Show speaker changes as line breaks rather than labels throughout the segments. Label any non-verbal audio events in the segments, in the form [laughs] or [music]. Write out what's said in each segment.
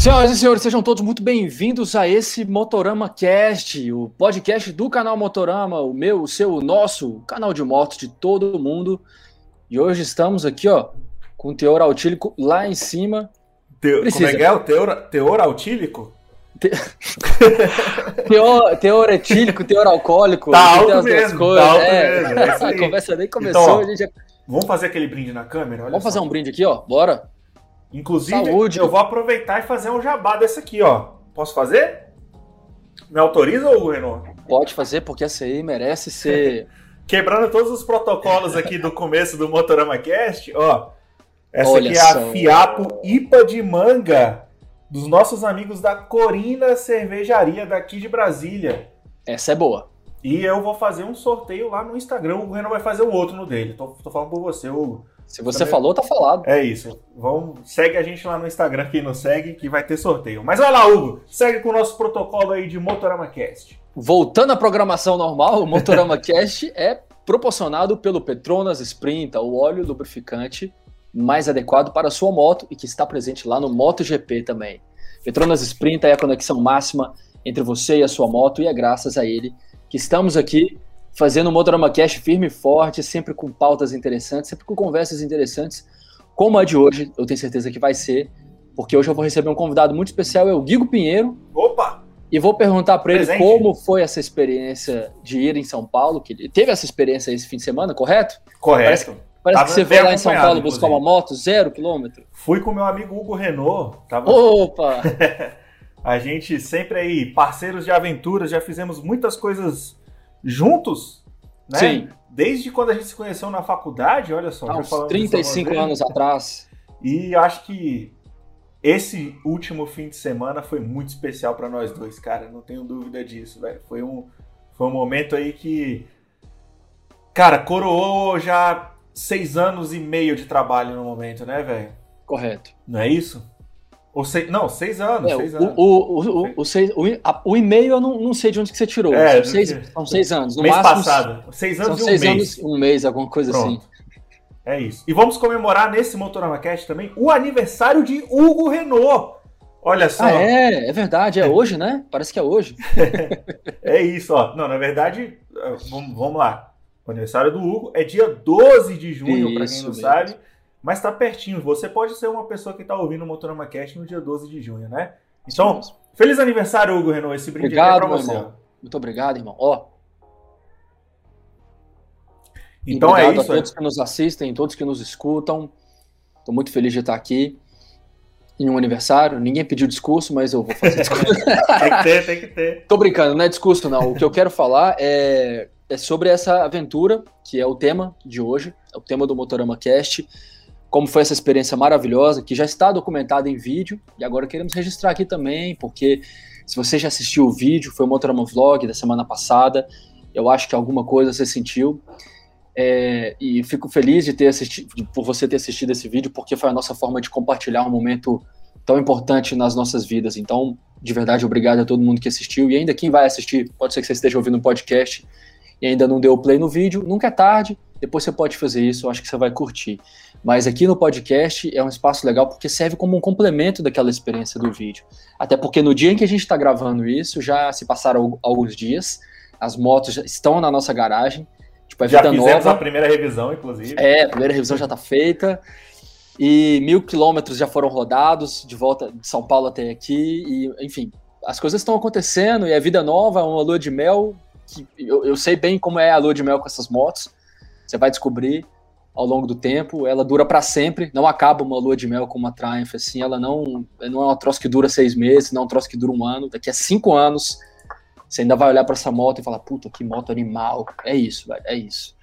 Senhoras e senhores, sejam todos muito bem-vindos a esse Motorama Cast, o podcast do canal Motorama, o meu, o seu, o nosso canal de motos de todo mundo. E hoje estamos aqui, ó, com o teor altílico lá em cima.
Teo, como é que é o teor, teor altílico?
Te... [laughs] teor, teor etílico, teor alcoólico.
Tá alto mesmo, coisas. tá alto é. mesmo. É
a conversa nem começou, então, ó, a gente já...
Vamos fazer aquele brinde na câmera?
Vamos só. fazer um brinde aqui, ó, bora.
Inclusive, Saúde. eu vou aproveitar e fazer um jabá desse aqui, ó. Posso fazer? Me autoriza, Hugo Renault?
Pode fazer, porque essa aí merece ser. [laughs]
Quebrando todos os protocolos aqui do começo do Motorama Cast, ó. Essa Olha aqui é a Fiapo IPA de manga dos nossos amigos da Corina Cervejaria daqui de Brasília.
Essa é boa.
E eu vou fazer um sorteio lá no Instagram. O Renan vai fazer um outro no dele. Tô, tô falando por você, Hugo.
Se você Também... falou, tá falado.
É isso. Vamos, segue a gente lá no Instagram, quem não segue, que vai ter sorteio. Mas olha lá, Hugo, segue com o nosso protocolo aí de Motorama Cast.
Voltando à programação normal, o Motorama [laughs] Cast é proporcionado pelo Petronas Sprint, o óleo lubrificante mais adequado para a sua moto e que está presente lá no MotoGP também. Petronas Sprint é a conexão máxima entre você e a sua moto e é graças a ele que estamos aqui fazendo um Motorama Cash firme e forte, sempre com pautas interessantes, sempre com conversas interessantes, como a de hoje, eu tenho certeza que vai ser, porque hoje eu vou receber um convidado muito especial, é o Guigo Pinheiro.
Opa!
E vou perguntar para ele como foi essa experiência de ir em São Paulo, que ele teve essa experiência esse fim de semana, correto?
Correto.
Parece, parece que você foi lá em São Paulo buscar uma moto, zero quilômetro.
Fui com meu amigo Hugo Renault. Tava...
Opa! [laughs]
a gente sempre aí, parceiros de aventuras, já fizemos muitas coisas juntos, né? Sim. Desde quando a gente se conheceu na faculdade, olha só.
Há uns 35 anos atrás.
E acho que esse último fim de semana foi muito especial para nós dois, cara. Não tenho dúvida disso, velho. Foi um, foi um momento aí que. Cara, coroou já seis anos e meio de trabalho no momento, né, velho?
Correto.
Não é isso? Ou seis, não, seis anos. É, seis
anos. O, o, o, o, seis, o, o e-mail eu não, não sei de onde que você tirou. É, são, seis, são seis anos. No
mês
máximo,
passado. Seis anos
são
e um
seis
mês.
anos um mês, alguma coisa
Pronto.
assim.
É isso. E vamos comemorar nesse Motorama Cast também o aniversário de Hugo Renault. Olha só.
Ah, é, é verdade. É hoje, né? Parece que é hoje. [laughs]
é isso, ó. Não, na verdade, vamos, vamos lá. O aniversário do Hugo é dia 12 de junho, para quem não mesmo. sabe mas está pertinho. Você pode ser uma pessoa que está ouvindo o Motorama Cast no dia 12 de junho, né? Então, feliz aniversário, Hugo Renault. Esse brinde
obrigado,
aqui é para você.
Irmão. Muito obrigado, irmão. Ó.
Então é isso.
a todos é. que nos assistem, todos que nos escutam. Estou muito feliz de estar aqui em um aniversário. Ninguém pediu discurso, mas eu vou fazer [laughs] discurso.
tem que ter, tem que ter.
Tô brincando, não é discurso, não. O que eu quero falar é, é sobre essa aventura, que é o tema de hoje, é o tema do Motorama Cast como foi essa experiência maravilhosa, que já está documentada em vídeo, e agora queremos registrar aqui também, porque se você já assistiu o vídeo, foi o Motorama Vlog da semana passada, eu acho que alguma coisa você sentiu, é, e fico feliz de ter assistido, por você ter assistido esse vídeo, porque foi a nossa forma de compartilhar um momento tão importante nas nossas vidas. Então, de verdade, obrigado a todo mundo que assistiu, e ainda quem vai assistir, pode ser que você esteja ouvindo o podcast e ainda não deu play no vídeo, nunca é tarde, depois você pode fazer isso, eu acho que você vai curtir. Mas aqui no podcast é um espaço legal porque serve como um complemento daquela experiência do vídeo. Até porque no dia em que a gente está gravando isso, já se passaram alguns dias, as motos já estão na nossa garagem.
Tipo, é já vida fizemos nova. a primeira revisão, inclusive.
É, a primeira revisão já está feita. E mil quilômetros já foram rodados de volta de São Paulo até aqui. E, enfim, as coisas estão acontecendo e é vida nova, é uma lua de mel. Que eu, eu sei bem como é a lua de mel com essas motos. Você vai descobrir ao longo do tempo, ela dura para sempre, não acaba uma lua de mel com uma Triumph, assim, ela não, não é uma troço que dura seis meses, não é um troço que dura um ano, daqui a cinco anos você ainda vai olhar para essa moto e falar, puta, que moto animal, é isso, velho, é isso.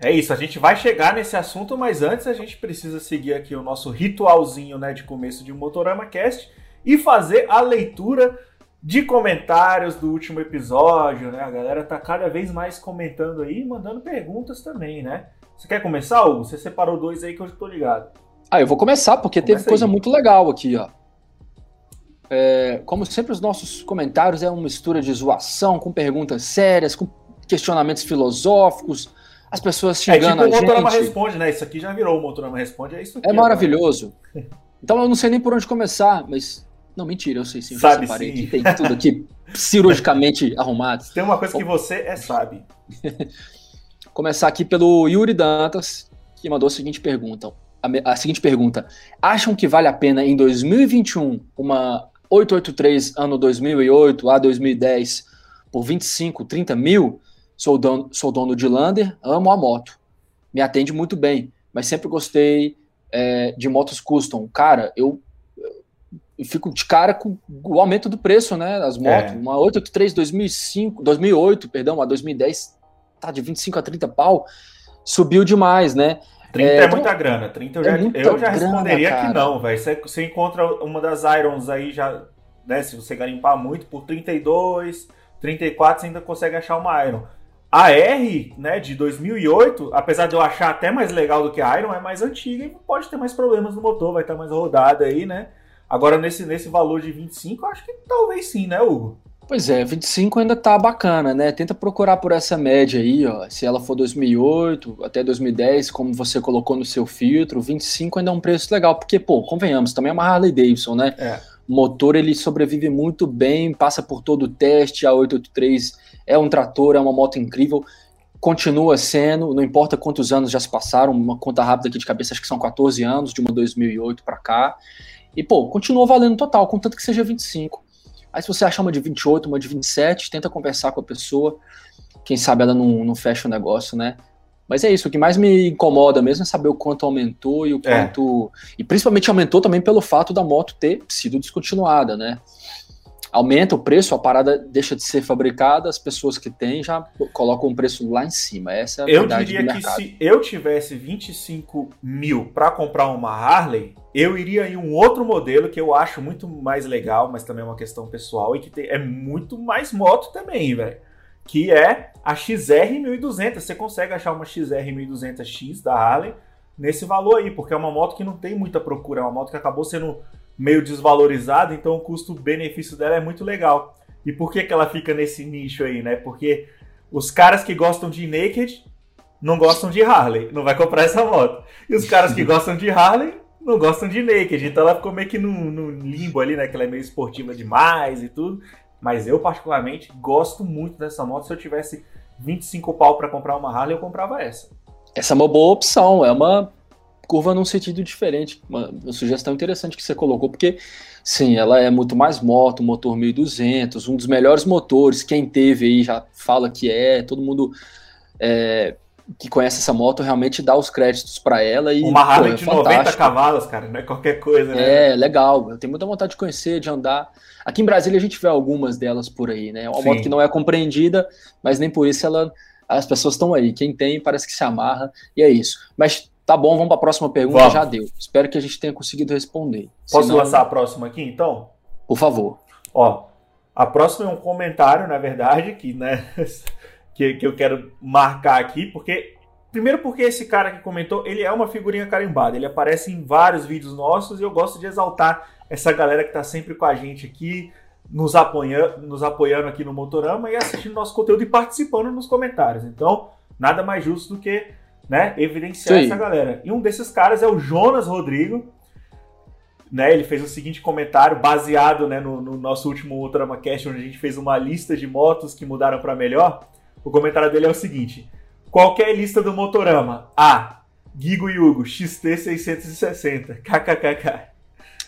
É isso, a gente vai chegar nesse assunto, mas antes a gente precisa seguir aqui o nosso ritualzinho, né, de começo de Motorama Cast e fazer a leitura de comentários do último episódio, né? A galera tá cada vez mais comentando aí, mandando perguntas também, né? Você quer começar, Hugo? Você separou dois aí que eu tô ligado.
Ah, eu vou começar, porque Começa teve coisa aí. muito legal aqui, ó. É, como sempre, os nossos comentários é uma mistura de zoação, com perguntas sérias, com questionamentos filosóficos, as pessoas xingando
é tipo
o
Motorama Responde, né? Isso aqui já virou o Motorama Responde, é isso aqui.
É maravilhoso. [laughs] Então eu não sei nem por onde começar, mas Não, mentira, eu sei sim. Eu
sabe separei sim.
Aqui, tem tudo aqui [laughs] cirurgicamente arrumado.
Tem uma coisa que você é sabe. [laughs]
Começar aqui pelo Yuri Dantas, que mandou a seguinte pergunta. A, a seguinte pergunta. Acham que vale a pena em 2021 uma 883 ano 2008 a 2010 por 25, 30 mil? Sou dono, sou dono de Lander, amo a moto. Me atende muito bem, mas sempre gostei é, de motos custom. Cara, eu, eu, fico de cara com o aumento do preço, né? Das motos. É. Uma 883 2005, 2008, perdão, a 2010 tá de 25 a 30 pau. Subiu demais, né?
30 é, é então, muita grana. 30 eu é já, eu já responderia grana, que não, velho. Você, você encontra uma das Irons aí já, né? Se você garimpar muito, por 32, 34, você ainda consegue achar uma Iron. A R, né, de 2008, apesar de eu achar até mais legal do que a Iron, é mais antiga e pode ter mais problemas no motor, vai estar mais rodada aí, né? Agora, nesse, nesse valor de 25, eu acho que talvez sim, né, Hugo?
Pois é, 25 ainda tá bacana, né? Tenta procurar por essa média aí, ó. Se ela for 2008 até 2010, como você colocou no seu filtro, 25 ainda é um preço legal, porque, pô, convenhamos, também é uma Harley Davidson, né? É. O motor ele sobrevive muito bem, passa por todo o teste, a 883 é um trator, é uma moto incrível, continua sendo, não importa quantos anos já se passaram, uma conta rápida aqui de cabeça, acho que são 14 anos, de uma 2008 para cá, e pô, continua valendo total, contanto que seja 25. Aí se você achar uma de 28, uma de 27, tenta conversar com a pessoa, quem sabe ela não, não fecha o negócio, né? Mas é isso, o que mais me incomoda mesmo é saber o quanto aumentou e o é. quanto. É. E principalmente aumentou também pelo fato da moto ter sido descontinuada, né? Aumenta o preço, a parada deixa de ser fabricada, as pessoas que têm já colocam o preço lá em cima. Essa é a
eu diria que se eu tivesse 25 mil para comprar uma Harley, eu iria em um outro modelo que eu acho muito mais legal, mas também é uma questão pessoal e que tem, é muito mais moto também, velho. Que é a XR 1200. Você consegue achar uma XR 1200X da Harley nesse valor aí, porque é uma moto que não tem muita procura, é uma moto que acabou sendo meio desvalorizada, então o custo-benefício dela é muito legal. E por que, que ela fica nesse nicho aí, né? Porque os caras que gostam de Naked não gostam de Harley, não vai comprar essa moto. E os caras que [laughs] gostam de Harley não gostam de Naked. Então ela ficou meio que no, no limbo ali, né? Que ela é meio esportiva demais e tudo. Mas eu, particularmente, gosto muito dessa moto. Se eu tivesse 25 pau para comprar uma Harley, eu comprava essa.
Essa é uma boa opção. É uma curva num sentido diferente. Uma, uma, sugestão interessante que você colocou, porque sim, ela é muito mais moto, motor 1200, um dos melhores motores. Quem teve aí já fala que é, todo mundo é, que conhece essa moto realmente dá os créditos para ela. E,
Uma Harley é de fantástico. 90 cavalos, cara, não é qualquer coisa,
né? É, legal. Eu tenho muita vontade de conhecer, de andar. Aqui em Brasília a gente vê algumas delas por aí, né? É uma sim. moto que não é compreendida, mas nem por isso ela as pessoas estão aí. Quem tem parece que se amarra e é isso. Mas Tá bom, vamos para a próxima pergunta. Vamos. Já deu. Espero que a gente tenha conseguido responder.
Posso Senão... lançar a próxima aqui, então?
Por favor.
Ó, a próxima é um comentário, na verdade, que, né, [laughs] que, que eu quero marcar aqui, porque Primeiro porque esse cara que comentou, ele é uma figurinha carimbada. Ele aparece em vários vídeos nossos e eu gosto de exaltar essa galera que está sempre com a gente aqui, nos, apoia, nos apoiando aqui no Motorama e assistindo nosso conteúdo e participando nos comentários. Então, nada mais justo do que né, evidenciar Sim. essa galera. E um desses caras é o Jonas Rodrigo. Né, ele fez o seguinte comentário baseado né, no, no nosso último Ultrama Cast, onde a gente fez uma lista de motos que mudaram para melhor. O comentário dele é o seguinte: qualquer lista do Motorama, A, Gigo Yugo, XT 660, kkkk.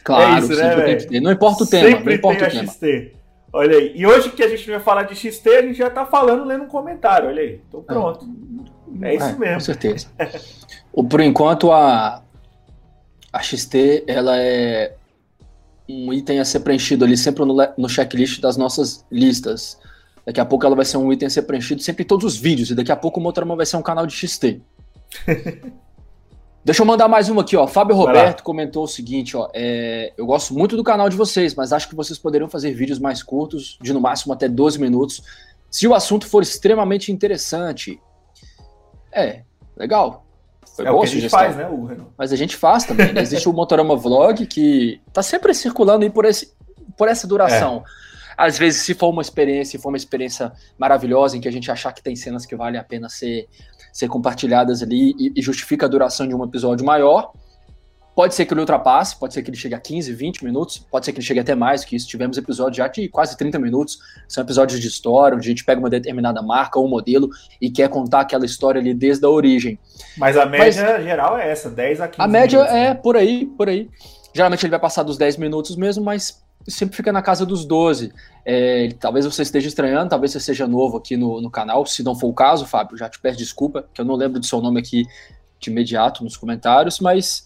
Claro, é isso, né, velho? Não importa o tema,
sempre
não importa
tem a XT. Olha aí. E hoje que a gente vai falar de XT, a gente já tá falando lendo um comentário, olha aí. Então pronto. É isso é, mesmo.
Com certeza. o, por enquanto, a, a XT ela é um item a ser preenchido ali sempre no, no checklist das nossas listas. Daqui a pouco ela vai ser um item a ser preenchido sempre em todos os vídeos. E daqui a pouco o Motorama vai ser um canal de XT. [laughs] Deixa eu mandar mais uma aqui, ó. Fábio Roberto comentou o seguinte, ó. É, eu gosto muito do canal de vocês, mas acho que vocês poderiam fazer vídeos mais curtos, de no máximo até 12 minutos, se o assunto for extremamente interessante. É, legal.
Foi é o que a gente faz, né, Urano?
Mas a gente faz também. Né? Existe o Motorama Vlog que tá sempre circulando aí por, esse, por essa duração. É. Às vezes, se for uma experiência, se for uma experiência maravilhosa, em que a gente achar que tem cenas que vale a pena ser, ser compartilhadas ali e, e justifica a duração de um episódio maior, Pode ser que ele ultrapasse, pode ser que ele chegue a 15, 20 minutos, pode ser que ele chegue até mais que isso. Tivemos episódios já de quase 30 minutos, são episódios de história, onde a gente pega uma determinada marca ou um modelo e quer contar aquela história ali desde a origem.
Mas a média Mas, geral é essa, 10 a 15
A média minutos, é né? por aí, por aí. Geralmente ele vai passar dos 10 minutos mesmo, mas sempre fica na casa dos 12. É, talvez você esteja estranhando, talvez você seja novo aqui no, no canal. Se não for o caso, Fábio, já te peço desculpa, que eu não lembro do seu nome aqui de imediato nos comentários, mas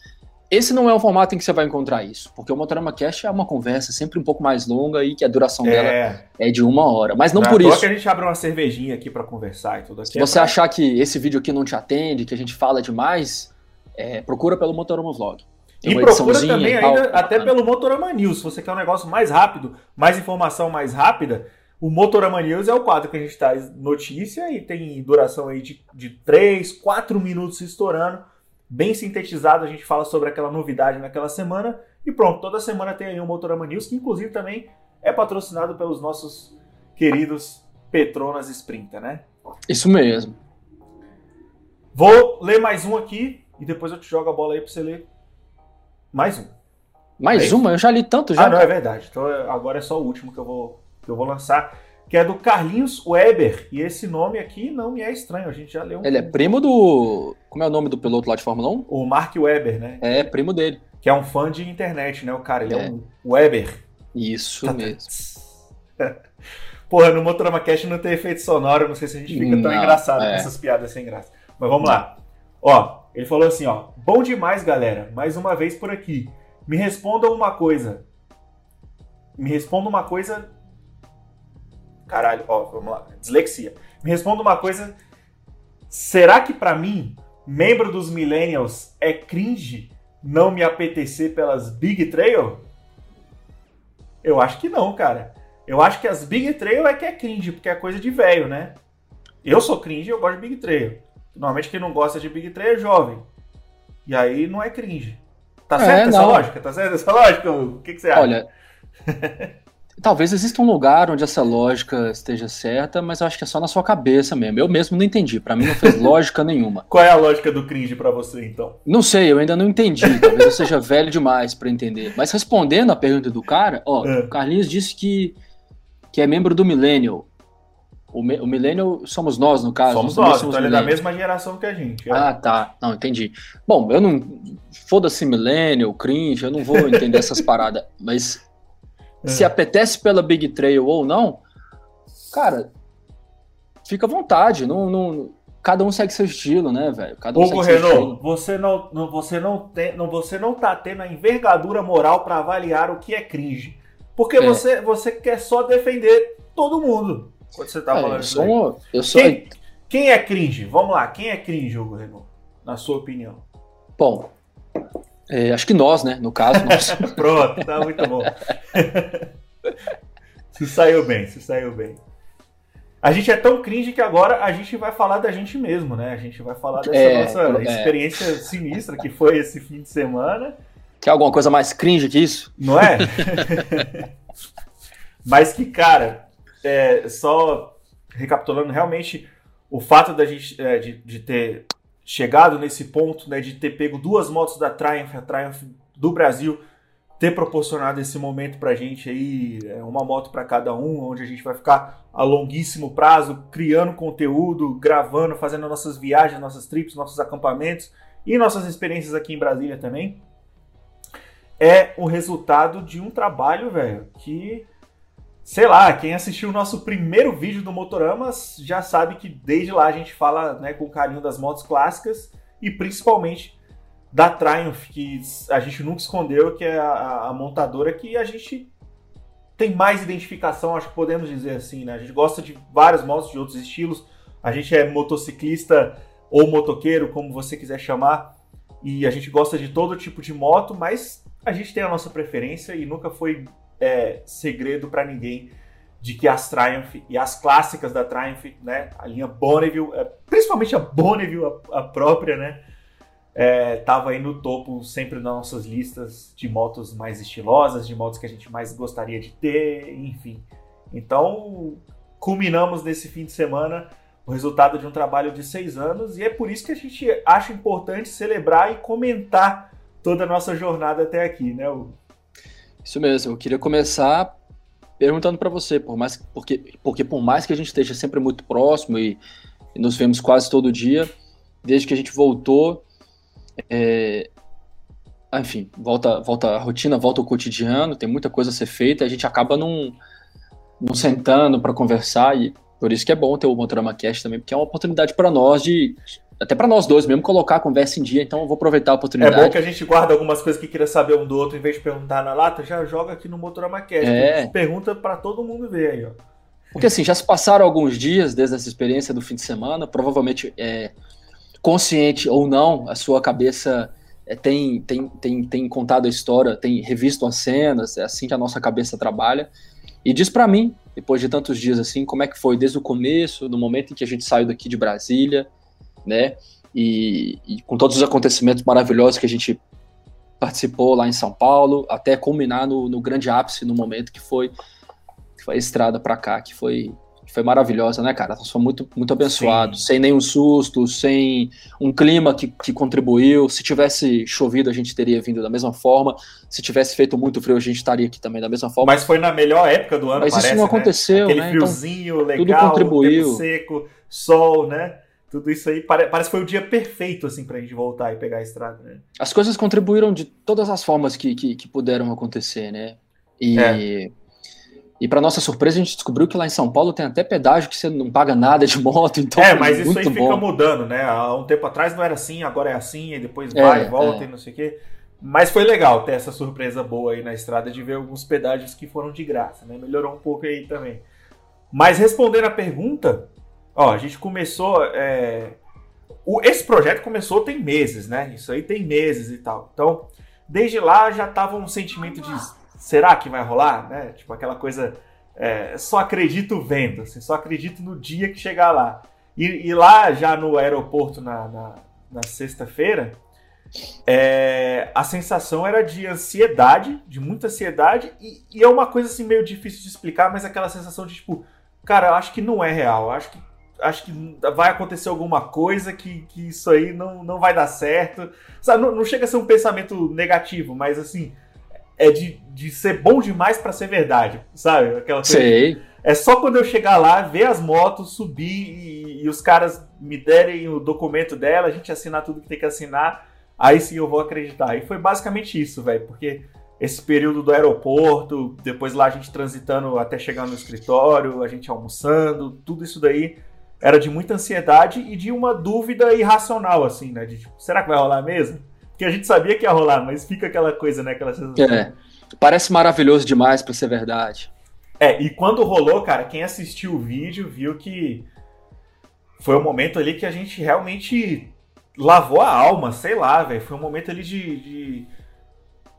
esse não é o formato em que você vai encontrar isso, porque o Motorama Cast é uma conversa sempre um pouco mais longa e que a duração é. dela é de uma hora. Mas não, não por isso.
que a gente abre uma cervejinha aqui para conversar e tudo
aqui. Se você pra... achar que esse vídeo aqui não te atende, que a gente fala demais, é, procura pelo Motorama Vlog.
e procura também ainda, até pelo Motorama News, se você quer um negócio mais rápido, mais informação mais rápida. O Motorama News é o quadro que a gente traz notícia e tem duração aí de, de 3, 4 minutos estourando bem sintetizado, a gente fala sobre aquela novidade naquela semana. E pronto, toda semana tem aí um Motorama News, que inclusive também é patrocinado pelos nossos queridos Petronas Sprinter, né?
Isso mesmo.
Vou ler mais um aqui e depois eu te jogo a bola aí para você ler mais um.
Mais é uma? Eu já li tanto já.
Ah, não, é verdade. Então agora é só o último que eu vou, que eu vou lançar que é do Carlinhos Weber. E esse nome aqui não me é estranho, a gente já leu. Um...
Ele é primo do. Como é o nome do piloto lá de Fórmula 1?
O Mark Weber, né?
É, primo dele.
Que é um fã de internet, né? O cara, ele é, é um Weber.
Isso tá, tá. mesmo. [laughs]
Porra, no Motorama Cast não tem efeito sonoro, não sei se a gente fica tão engraçado é. com essas piadas sem graça. Mas vamos lá. Ó, ele falou assim, ó. Bom demais, galera. Mais uma vez por aqui. Me respondam uma coisa. Me responda uma coisa Caralho, ó, vamos lá. Dislexia. Me responda uma coisa. Será que para mim, membro dos Millennials, é cringe não me apetecer pelas Big Trail? Eu acho que não, cara. Eu acho que as Big Trail é que é cringe, porque é coisa de velho, né? Eu sou cringe e eu gosto de Big Trail. Normalmente quem não gosta de Big Trail é jovem. E aí não é cringe. Tá certo é, essa não. lógica? Tá certo essa lógica? O que, que você acha?
Olha, [laughs] Talvez exista um lugar onde essa lógica esteja certa, mas eu acho que é só na sua cabeça mesmo. Eu mesmo não entendi. Para mim não fez [laughs] lógica nenhuma.
Qual é a lógica do cringe para você, então?
Não sei, eu ainda não entendi. Talvez eu seja velho demais para entender. Mas respondendo a pergunta do cara, ó, é. o Carlinhos disse que, que é membro do Millennial. O, o Millennial somos nós, no caso.
Somos nós, somos então ele é da mesma geração que a gente.
É. Ah, tá. Não, entendi. Bom, eu não. Foda-se Millennial, cringe, eu não vou entender essas [laughs] paradas. Mas se é. apetece pela Big Trail ou não, cara, fica à vontade. Não, não, cada um segue seu estilo, né, velho? Cada um
Hugo Renault, você não, não, você não tem, não, você não tá tendo a envergadura moral para avaliar o que é cringe, porque é. você, você quer só defender todo mundo quando você tá é, falando isso. Um, eu sou... Quem, quem é cringe? Vamos lá, quem é cringe, Hugo Renault? Na sua opinião?
Bom, é, acho que nós, né? No caso. Nós. [laughs]
Pronto, tá muito bom. se saiu bem, se saiu bem. A gente é tão cringe que agora a gente vai falar da gente mesmo, né? A gente vai falar dessa é, nossa é. experiência sinistra que foi esse fim de semana.
Quer alguma coisa mais cringe que isso?
Não é? Mas que, cara, é, só recapitulando, realmente o fato da gente é, de, de ter chegado nesse ponto né, de ter pego duas motos da Triumph, a Triumph do Brasil, ter proporcionado esse momento para a gente aí, é, uma moto para cada um, onde a gente vai ficar a longuíssimo prazo criando conteúdo, gravando, fazendo nossas viagens, nossas trips, nossos acampamentos e nossas experiências aqui em Brasília também. É o resultado de um trabalho, velho, que sei lá, quem assistiu o nosso primeiro vídeo do Motoramas já sabe que desde lá a gente fala né, com carinho das motos clássicas e principalmente da Triumph, que a gente nunca escondeu, que é a, a montadora que a gente tem mais identificação, acho que podemos dizer assim, né? A gente gosta de várias motos de outros estilos, a gente é motociclista ou motoqueiro, como você quiser chamar, e a gente gosta de todo tipo de moto, mas a gente tem a nossa preferência e nunca foi é, segredo para ninguém de que as Triumph e as clássicas da Triumph, né, a linha Bonneville, é, principalmente a Bonneville, a, a própria, né, é, aí no topo sempre nas nossas listas de motos mais estilosas, de motos que a gente mais gostaria de ter, enfim. Então, culminamos nesse fim de semana o resultado de um trabalho de seis anos e é por isso que a gente acha importante celebrar e comentar toda a nossa jornada até aqui, né?
Isso mesmo. Eu queria começar perguntando para você, por mais porque porque por mais que a gente esteja sempre muito próximo e, e nos vemos quase todo dia, desde que a gente voltou, é, enfim, volta volta a rotina, volta o cotidiano, tem muita coisa a ser feita, a gente acaba não, não sentando para conversar e por isso que é bom ter o Motorama Cast também, porque é uma oportunidade para nós de até para nós dois mesmo, colocar a conversa em dia, então eu vou aproveitar a oportunidade.
É bom que a gente guarda algumas coisas que queria saber um do outro, em vez de perguntar na lata, já joga aqui no Motorama Cast. É. Pergunta para todo mundo ver aí, ó.
Porque assim, já se passaram alguns dias desde essa experiência do fim de semana, provavelmente é, consciente ou não, a sua cabeça é, tem, tem, tem, tem contado a história, tem revisto as cenas, é assim que a nossa cabeça trabalha. E diz para mim, depois de tantos dias assim, como é que foi desde o começo, no momento em que a gente saiu daqui de Brasília, né? E, e, com todos os acontecimentos maravilhosos que a gente participou lá em São Paulo, até culminar no, no grande ápice, no momento que foi, que foi a estrada para cá, que foi, foi maravilhosa, né, cara? Nós fomos muito, muito abençoados, Sim. sem nenhum susto, sem um clima que, que contribuiu. Se tivesse chovido, a gente teria vindo da mesma forma. Se tivesse feito muito frio, a gente estaria aqui também da mesma forma.
Mas foi na melhor época do ano,
Mas
parece,
isso não né? aconteceu,
Aquele
né?
friozinho então, legal, tudo contribuiu. seco, sol, né? tudo isso aí parece, parece que foi o dia perfeito assim pra gente voltar e pegar a estrada, né?
As coisas contribuíram de todas as formas que, que, que puderam acontecer, né? E, é. E para nossa surpresa, a gente descobriu que lá em São Paulo tem até pedágio que você não paga nada de moto, [laughs] então
É, mas isso aí bom. fica mudando, né? Há um tempo atrás não era assim, agora é assim, e depois é, vai e volta é. e não sei o quê. Mas foi legal ter essa surpresa boa aí na estrada de ver alguns pedágios que foram de graça, né? Melhorou um pouco aí também. Mas respondendo a pergunta, Ó, a gente começou. É... O, esse projeto começou tem meses, né? Isso aí tem meses e tal. Então, desde lá já tava um sentimento de será que vai rolar, né? Tipo aquela coisa. É, só acredito vendo, assim, só acredito no dia que chegar lá. E, e lá, já no aeroporto na, na, na sexta-feira, é, a sensação era de ansiedade, de muita ansiedade, e, e, é uma coisa assim meio difícil de explicar, mas aquela sensação de tipo, cara, eu acho que não é real, acho que acho que vai acontecer alguma coisa que, que isso aí não, não vai dar certo. Sabe, não, não chega a ser um pensamento negativo, mas assim, é de, de ser bom demais para ser verdade, sabe? Aquela
coisa. Sei.
É só quando eu chegar lá, ver as motos, subir e, e, os caras me derem o documento dela, a gente assinar tudo que tem que assinar, aí sim eu vou acreditar. E foi basicamente isso, velho, porque esse período do aeroporto, depois lá a gente transitando até chegar no escritório, a gente almoçando, tudo isso daí era de muita ansiedade e de uma dúvida irracional, assim, né? De tipo, será que vai rolar mesmo? Porque a gente sabia que ia rolar, mas fica aquela coisa, né? Aquela sensação.
É, parece maravilhoso demais para ser verdade.
É, e quando rolou, cara, quem assistiu o vídeo viu que foi um momento ali que a gente realmente lavou a alma, sei lá, velho. Foi um momento ali de, de,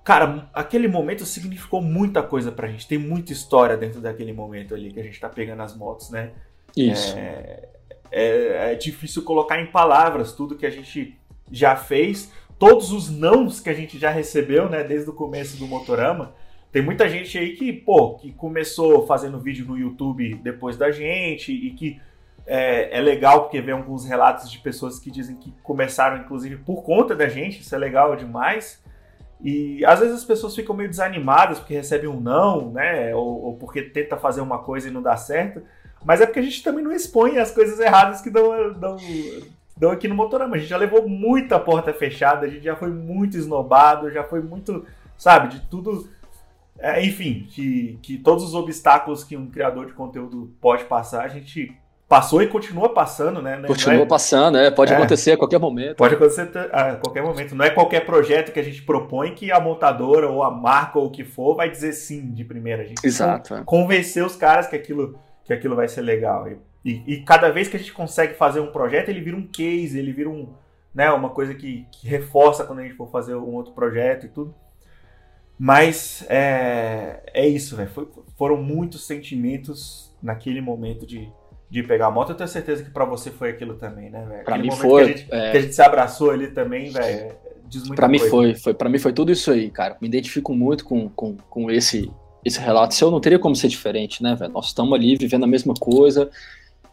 Cara, aquele momento significou muita coisa pra gente. Tem muita história dentro daquele momento ali que a gente tá pegando as motos, né?
Isso.
É, é, é, difícil colocar em palavras tudo que a gente já fez, todos os nãos que a gente já recebeu, né, desde o começo do Motorama. Tem muita gente aí que, pô, que começou fazendo vídeo no YouTube depois da gente e que é, é, legal porque vê alguns relatos de pessoas que dizem que começaram, inclusive, por conta da gente, isso é legal demais. E às vezes as pessoas ficam meio desanimadas porque recebem um não, né? Ou, ou porque tenta fazer uma coisa e não dá certo. Mas é porque a gente também não expõe as coisas erradas que dão, dão, dão aqui no Motorama. A gente já levou muita porta fechada, a gente já foi muito esnobado, já foi muito, sabe, de tudo. É, enfim, que, que todos os obstáculos que um criador de conteúdo pode passar, a gente passou e continua passando, né?
É continua é, passando, é, pode é, acontecer a qualquer momento.
Pode acontecer a qualquer momento. Não é qualquer projeto que a gente propõe que a montadora ou a marca ou o que for vai dizer sim de primeira. A gente
Exato.
É. convencer os caras que aquilo que aquilo vai ser legal. E, e, e, cada vez que a gente consegue fazer um projeto, ele vira um case, ele vira um, né, uma coisa que, que reforça quando a gente for fazer um outro projeto e tudo. Mas é, é isso, velho. Foram muitos sentimentos naquele momento de, de pegar a moto. Eu tenho certeza que para você foi aquilo também, né, velho?
Pra mim foi.
Que a, gente, é... que a, gente, se abraçou ali também, velho. Diz
Pra mim foi, foi. Pra mim foi tudo isso aí, cara. Me identifico muito com, com, com esse esse relato seu não teria como ser diferente, né, velho? Nós estamos ali vivendo a mesma coisa,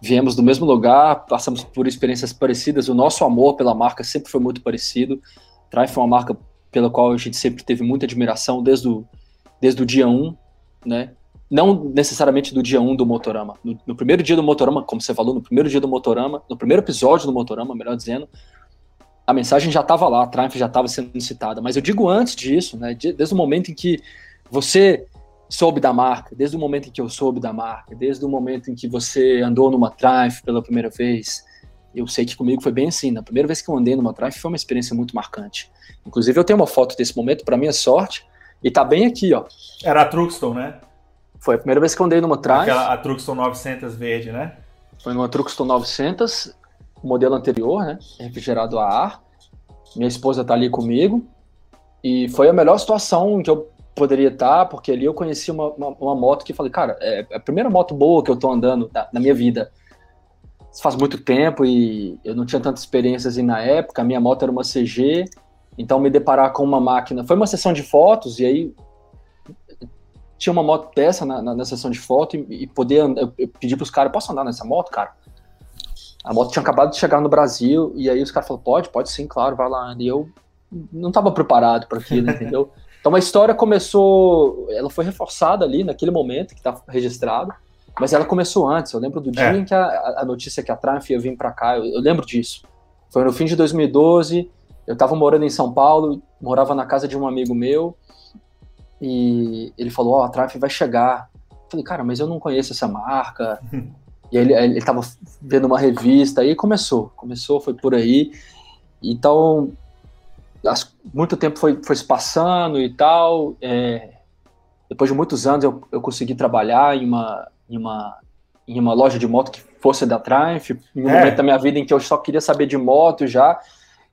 viemos do mesmo lugar, passamos por experiências parecidas, o nosso amor pela marca sempre foi muito parecido. Drive foi uma marca pela qual a gente sempre teve muita admiração desde o, desde o dia 1, né? Não necessariamente do dia 1 do Motorama. No, no, primeiro dia do Motorama, como você falou, no primeiro dia do Motorama, no primeiro episódio do Motorama, melhor dizendo, a mensagem já estava lá, a Triumph já estava sendo citada. Mas eu digo antes disso, né? Desde o momento em que você soube da marca, desde o momento em que eu soube da marca, desde o momento em que você andou numa Triumph pela primeira vez, eu sei que comigo foi bem assim. Na primeira vez que eu andei numa Triumph foi uma experiência muito marcante. Inclusive eu tenho uma foto desse momento para minha sorte e tá bem aqui, ó.
Era a Truxton, né?
Foi a primeira vez que eu andei numa Triumph.
Aquela, a Truxton 900 verde, né?
Foi numa Truxton 900, modelo anterior, né? Refrigerado a ar. Minha esposa tá ali comigo. E foi a melhor situação que eu poderia estar, porque ali eu conheci uma, uma, uma moto que falei, cara, é a primeira moto boa que eu tô andando na, na minha vida faz muito tempo e eu não tinha tanta experiência assim na época. A minha moto era uma CG, então me deparar com uma máquina. Foi uma sessão de fotos e aí tinha uma moto dessa na, na, na sessão de foto e, e poder. Eu, eu pedi para os caras: posso andar nessa moto, cara? A moto tinha acabado de chegar no Brasil e aí os caras falaram: pode, pode sim, claro, vai lá. E eu não estava preparado para aquilo, [laughs] entendeu? Então a história começou, ela foi reforçada ali naquele momento que está registrado. Mas ela começou antes. Eu lembro do dia é. em que a, a, notícia que a Triumph ia vir para cá. Eu, eu, lembro disso. Foi no fim de 2012. Eu estava morando em São Paulo, morava na casa de um amigo meu. E ele falou: Ó, oh, a Triumph vai chegar. Eu falei, cara, mas eu não conheço essa marca. e ele, ele tava vendo uma revista. Aí começou. Começou, foi por aí. Então, as, muito tempo foi, foi se passando e tal. É, depois de muitos anos, eu, eu consegui trabalhar em uma em uma, em uma loja de moto que fosse da Triumph, em um é. momento da minha vida em que eu só queria saber de moto já,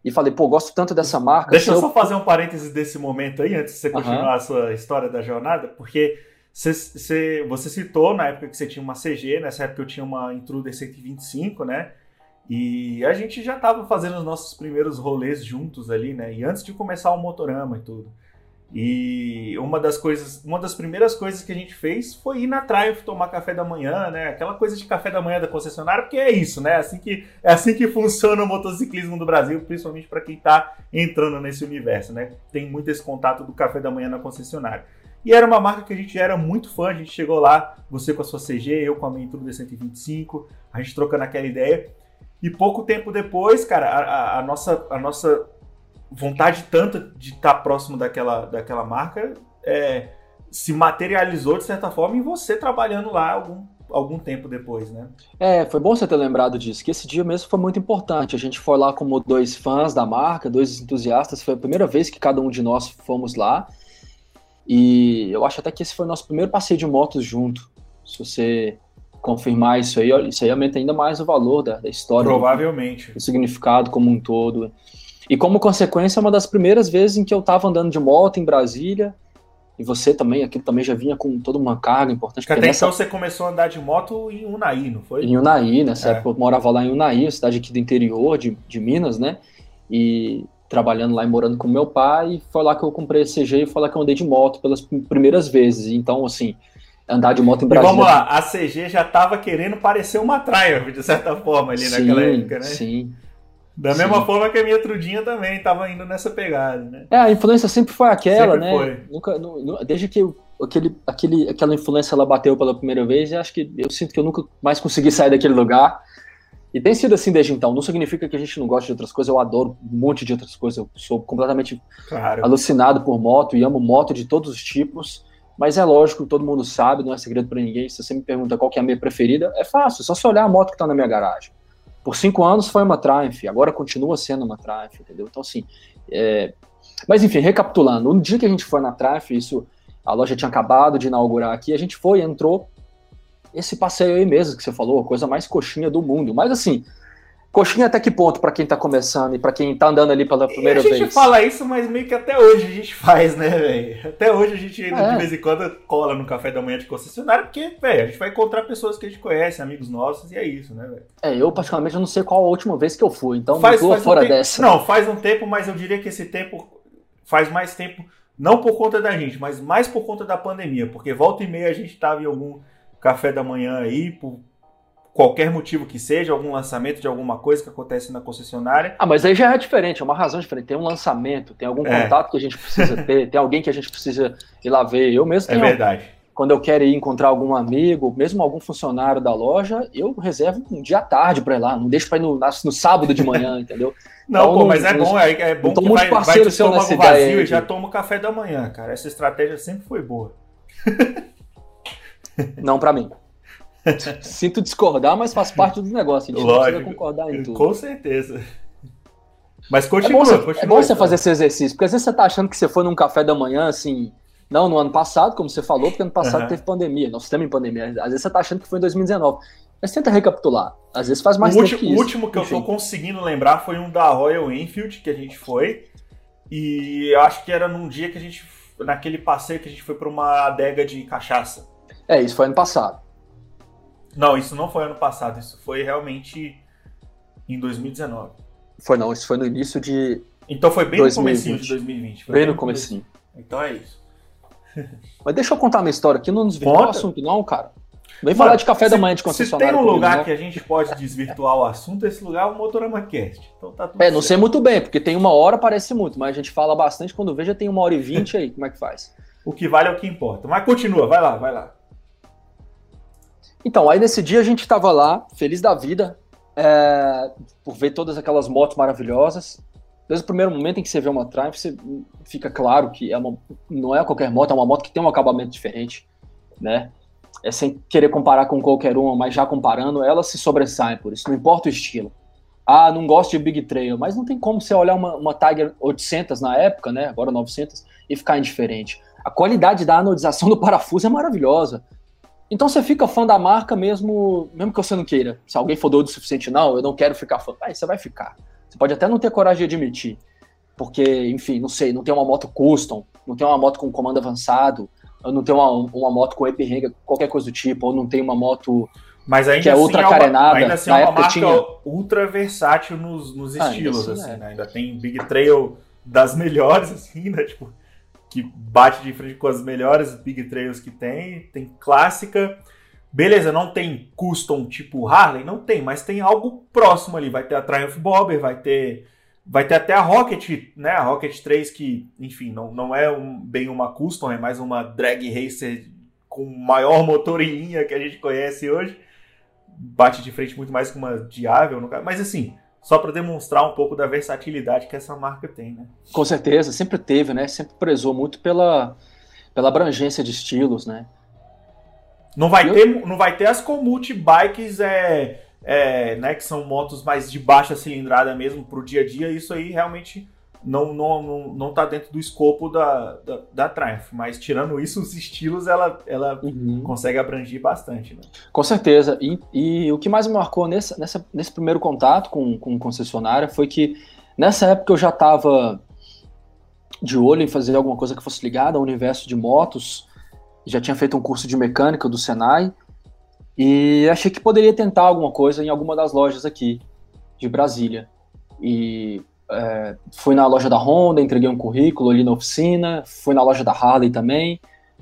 e falei, pô, gosto tanto dessa marca.
Deixa eu só fazer um parêntese desse momento aí, antes de você continuar uhum. a sua história da jornada, porque você, você, você citou na época que você tinha uma CG, nessa época eu tinha uma Intruder 125, né? E a gente já estava fazendo os nossos primeiros rolês juntos ali, né? E antes de começar o motorama e tudo. E uma das coisas, uma das primeiras coisas que a gente fez foi ir na Triumph tomar café da manhã, né? Aquela coisa de café da manhã da concessionária, porque é isso, né? É assim que, é assim que funciona o motociclismo do Brasil, principalmente para quem está entrando nesse universo, né? Tem muito esse contato do café da manhã na concessionária. E era uma marca que a gente era muito fã, a gente chegou lá, você com a sua CG, eu com a minha Intruder 125, a gente trocando aquela ideia. E pouco tempo depois, cara, a, a, nossa, a nossa vontade tanto de estar próximo daquela, daquela marca é, se materializou de certa forma em você trabalhando lá algum, algum tempo depois, né?
É, foi bom você ter lembrado disso, que esse dia mesmo foi muito importante. A gente foi lá como dois fãs da marca, dois entusiastas, foi a primeira vez que cada um de nós fomos lá. E eu acho até que esse foi o nosso primeiro passeio de motos junto. Se você confirmar isso aí, isso aí aumenta ainda mais o valor da, da história.
Provavelmente.
O significado como um todo. E como consequência, é uma das primeiras vezes em que eu estava andando de moto em Brasília, e você também, aquilo também já vinha com toda uma carga importante.
Porque até nessa... então você começou a andar de moto em Unai, não foi?
Em Unai, nessa é. época eu morava lá em Unai, cidade aqui do interior de, de Minas, né? E trabalhando lá e morando com meu pai, e foi lá que eu comprei a CG e foi lá que eu andei de moto pelas primeiras vezes. Então, assim, andar de moto em Brasília.
E vamos lá, a CG já estava querendo parecer uma Triumph, de certa forma, ali sim, naquela época, né?
Sim,
da mesma Sim. forma que a minha Trudinha também estava indo nessa pegada, né? É,
a influência sempre foi aquela,
sempre
né? Foi. Nunca, nu, desde que eu, aquele, aquele, aquela influência ela bateu pela primeira vez, eu acho que eu sinto que eu nunca mais consegui sair daquele lugar. E tem sido assim desde então. Não significa que a gente não gosta de outras coisas. Eu adoro um monte de outras coisas. Eu sou completamente claro. alucinado por moto e amo moto de todos os tipos. Mas é lógico, todo mundo sabe, não é segredo para ninguém. Se você me pergunta qual é a minha preferida, é fácil. É só você olhar a moto que está na minha garagem por cinco anos foi uma Triumph, agora continua sendo uma Triumph, entendeu? Então, assim, é... mas enfim, recapitulando, no dia que a gente foi na Triumph, isso, a loja tinha acabado de inaugurar aqui, a gente foi, entrou, esse passeio aí mesmo que você falou, a coisa mais coxinha do mundo, mas assim, Coxinha até que ponto para quem tá começando e para quem tá andando ali pela primeira vez?
A gente
vez?
fala isso, mas meio que até hoje a gente [laughs] faz, né, velho? Até hoje a gente é. de vez em quando cola no café da manhã de concessionário, porque, velho, a gente vai encontrar pessoas que a gente conhece, amigos nossos, e é isso, né, velho?
É, eu particularmente não sei qual a última vez que eu fui, então faz, faz fora
um
dessa.
Não, faz um tempo, mas eu diria que esse tempo faz mais tempo, não por conta da gente, mas mais por conta da pandemia, porque volta e meia a gente tava em algum café da manhã aí, por qualquer motivo que seja, algum lançamento de alguma coisa que acontece na concessionária.
Ah, mas aí já é diferente, é uma razão diferente. Tem um lançamento, tem algum é. contato que a gente precisa ter, tem alguém que a gente precisa ir lá ver. Eu mesmo é tenho.
É verdade.
Quando eu quero ir encontrar algum amigo, mesmo algum funcionário da loja, eu reservo um dia à tarde para ir lá. Não deixo para ir no, no, sábado de manhã, [laughs] entendeu?
Não, então, pô, mas é bom, é, é bom que vai, vai te estômago vazio e já toma o café da manhã, cara. Essa estratégia sempre foi boa.
Não para mim. [laughs] Sinto discordar, mas faz parte do negócio. A gente Lógico, precisa concordar em tudo.
Com certeza. Mas continua, é bom,
você,
continua,
é bom você fazer esse exercício, porque às vezes você tá achando que você foi num café da manhã, assim, não no ano passado, como você falou, porque ano passado uhum. teve pandemia, nós estamos em pandemia. Às vezes você tá achando que foi em 2019. Mas tenta recapitular. Às vezes faz mais
o
tempo
último, que isso. O último que Enfim. eu tô conseguindo lembrar foi um da Royal Enfield que a gente foi. E eu acho que era num dia que a gente. Naquele passeio que a gente foi para uma adega de cachaça.
É, isso foi ano passado.
Não, isso não foi ano passado, isso foi realmente em 2019.
Foi não, isso foi no início de.
Então foi bem 2020. no comecinho de 2020.
Bem, bem no comecinho.
Então é isso. [laughs]
Mas deixa eu contar uma história aqui, não desvirtuar o assunto, não, cara. Vem falar de café
se,
da manhã de concessionária.
Se tem um lugar comigo, que a gente pode desvirtuar o assunto, esse lugar é o Motorama Cast. Então tá tudo
É, não sei muito bem, porque tem uma hora, parece muito, mas a gente fala bastante, quando veja tem uma hora e vinte aí, como é que faz?
O que vale é o que importa. Mas continua, vai lá, vai lá.
Então, aí nesse dia a gente estava lá, feliz da vida, é, por ver todas aquelas motos maravilhosas. Desde o primeiro momento em que você vê uma Triumph, você fica claro que é uma, não é qualquer moto, é uma moto que tem um acabamento diferente, né? É sem querer comparar com qualquer uma, mas já comparando, ela se sobressai por isso, não importa o estilo. Ah, não gosto de Big Trail, mas não tem como você olhar uma, uma Tiger 800 na época, né? Agora 900 e ficar indiferente. A qualidade da anodização [laughs] do parafuso é maravilhosa. Então você fica fã da marca mesmo, mesmo que você não queira. Se alguém for doido o suficiente, não, eu não quero ficar fã. Aí você vai ficar. Você pode até não ter coragem de admitir. Porque, enfim, não sei, não tem uma moto custom, não tem uma moto com comando avançado, ou não tem uma, uma moto com EP qualquer coisa do tipo, ou não tem uma moto
mas ainda
que é
assim
ultra é uma, carenada.
Ainda assim é uma marca tinha... ultra versátil nos, nos ah, estilos, assim, é. né? Ainda tem Big Trail das melhores, [laughs] assim, né? Tipo, que bate de frente com as melhores big trails que tem, tem clássica. Beleza, não tem custom tipo Harley? Não tem, mas tem algo próximo ali. Vai ter a Triumph Bobber, vai ter vai ter até a Rocket, né? A Rocket 3 que, enfim, não, não é um, bem uma custom, é mais uma drag racer com maior motor em linha que a gente conhece hoje. Bate de frente muito mais com uma Diável, mas assim, só para demonstrar um pouco da versatilidade que essa marca tem, né?
Com certeza, sempre teve, né? Sempre prezou muito pela, pela abrangência de estilos, né?
Não vai, Eu... ter, não vai ter as Commute Bikes, é, é, né, que são motos mais de baixa cilindrada mesmo para o dia a dia. Isso aí realmente não, não, não, não tá dentro do escopo da, da, da Triumph, mas tirando isso, os estilos ela, ela uhum. consegue abranger bastante. Né?
Com certeza. E, e o que mais me marcou nesse, nessa, nesse primeiro contato com, com concessionária foi que nessa época eu já estava de olho em fazer alguma coisa que fosse ligada ao universo de motos, já tinha feito um curso de mecânica do Senai e achei que poderia tentar alguma coisa em alguma das lojas aqui de Brasília. E é, fui na loja da Honda, entreguei um currículo ali na oficina, fui na loja da Harley também.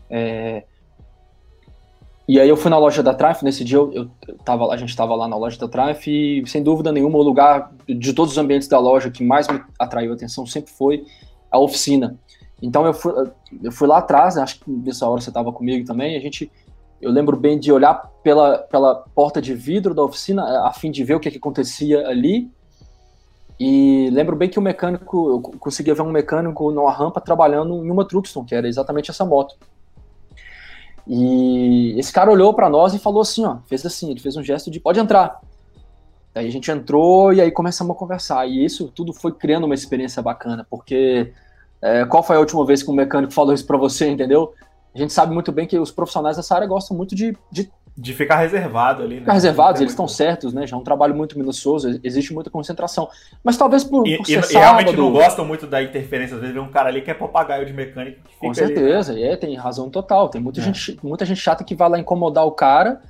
É, e aí eu fui na loja da Triumph, nesse dia eu, eu tava, a gente estava lá na loja da Triumph e sem dúvida nenhuma o lugar de todos os ambientes da loja que mais me atraiu a atenção sempre foi a oficina. Então eu fui, eu fui lá atrás, acho que nessa hora você estava comigo também, a gente eu lembro bem de olhar pela, pela porta de vidro da oficina a fim de ver o que, que acontecia ali e lembro bem que o mecânico, eu conseguia ver um mecânico numa rampa trabalhando em uma Truxton, que era exatamente essa moto. E esse cara olhou para nós e falou assim, ó, fez assim, ele fez um gesto de pode entrar. Aí a gente entrou e aí começamos a conversar. E isso tudo foi criando uma experiência bacana, porque é, qual foi a última vez que um mecânico falou isso para você, entendeu? A gente sabe muito bem que os profissionais dessa área gostam muito de, de
de ficar reservado ali, né?
Ficar reservados, eles estão certos, né? Já é um trabalho muito minucioso, existe muita concentração. Mas talvez por,
e,
por
ser e, sábado... e realmente não gostam muito da interferência. Às vezes vem um cara ali que é papagaio de mecânico.
Com certeza, ali, né? é, tem razão total. Tem muita, é. gente, muita gente chata que vai lá incomodar o cara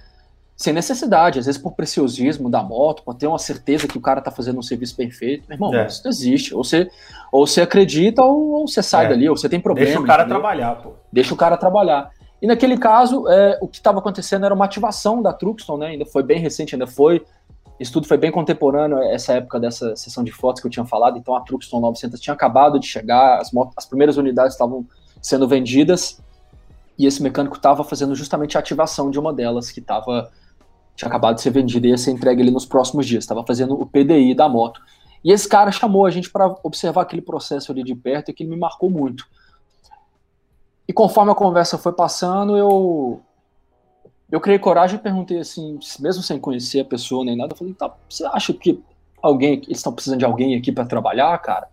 sem necessidade, às vezes por preciosismo da moto, por ter uma certeza que o cara tá fazendo um serviço perfeito. Meu irmão, é. isso não existe. Ou você, ou você acredita ou, ou você sai é. dali, ou você tem problema.
Deixa o cara entendeu? trabalhar, pô.
Deixa o cara trabalhar. E naquele caso, é, o que estava acontecendo era uma ativação da Truxton, né? Ainda foi bem recente, ainda foi. Isso tudo foi bem contemporâneo, essa época dessa sessão de fotos que eu tinha falado. Então a Truxton 900 tinha acabado de chegar, as, as primeiras unidades estavam sendo vendidas. E esse mecânico estava fazendo justamente a ativação de uma delas, que tava, tinha acabado de ser vendida e ia ser entregue ali nos próximos dias. Estava fazendo o PDI da moto. E esse cara chamou a gente para observar aquele processo ali de perto e que me marcou muito. E conforme a conversa foi passando, eu eu criei coragem e perguntei assim, mesmo sem conhecer a pessoa nem nada, eu falei, tá, você acha que alguém, eles estão precisando de alguém aqui para trabalhar, cara?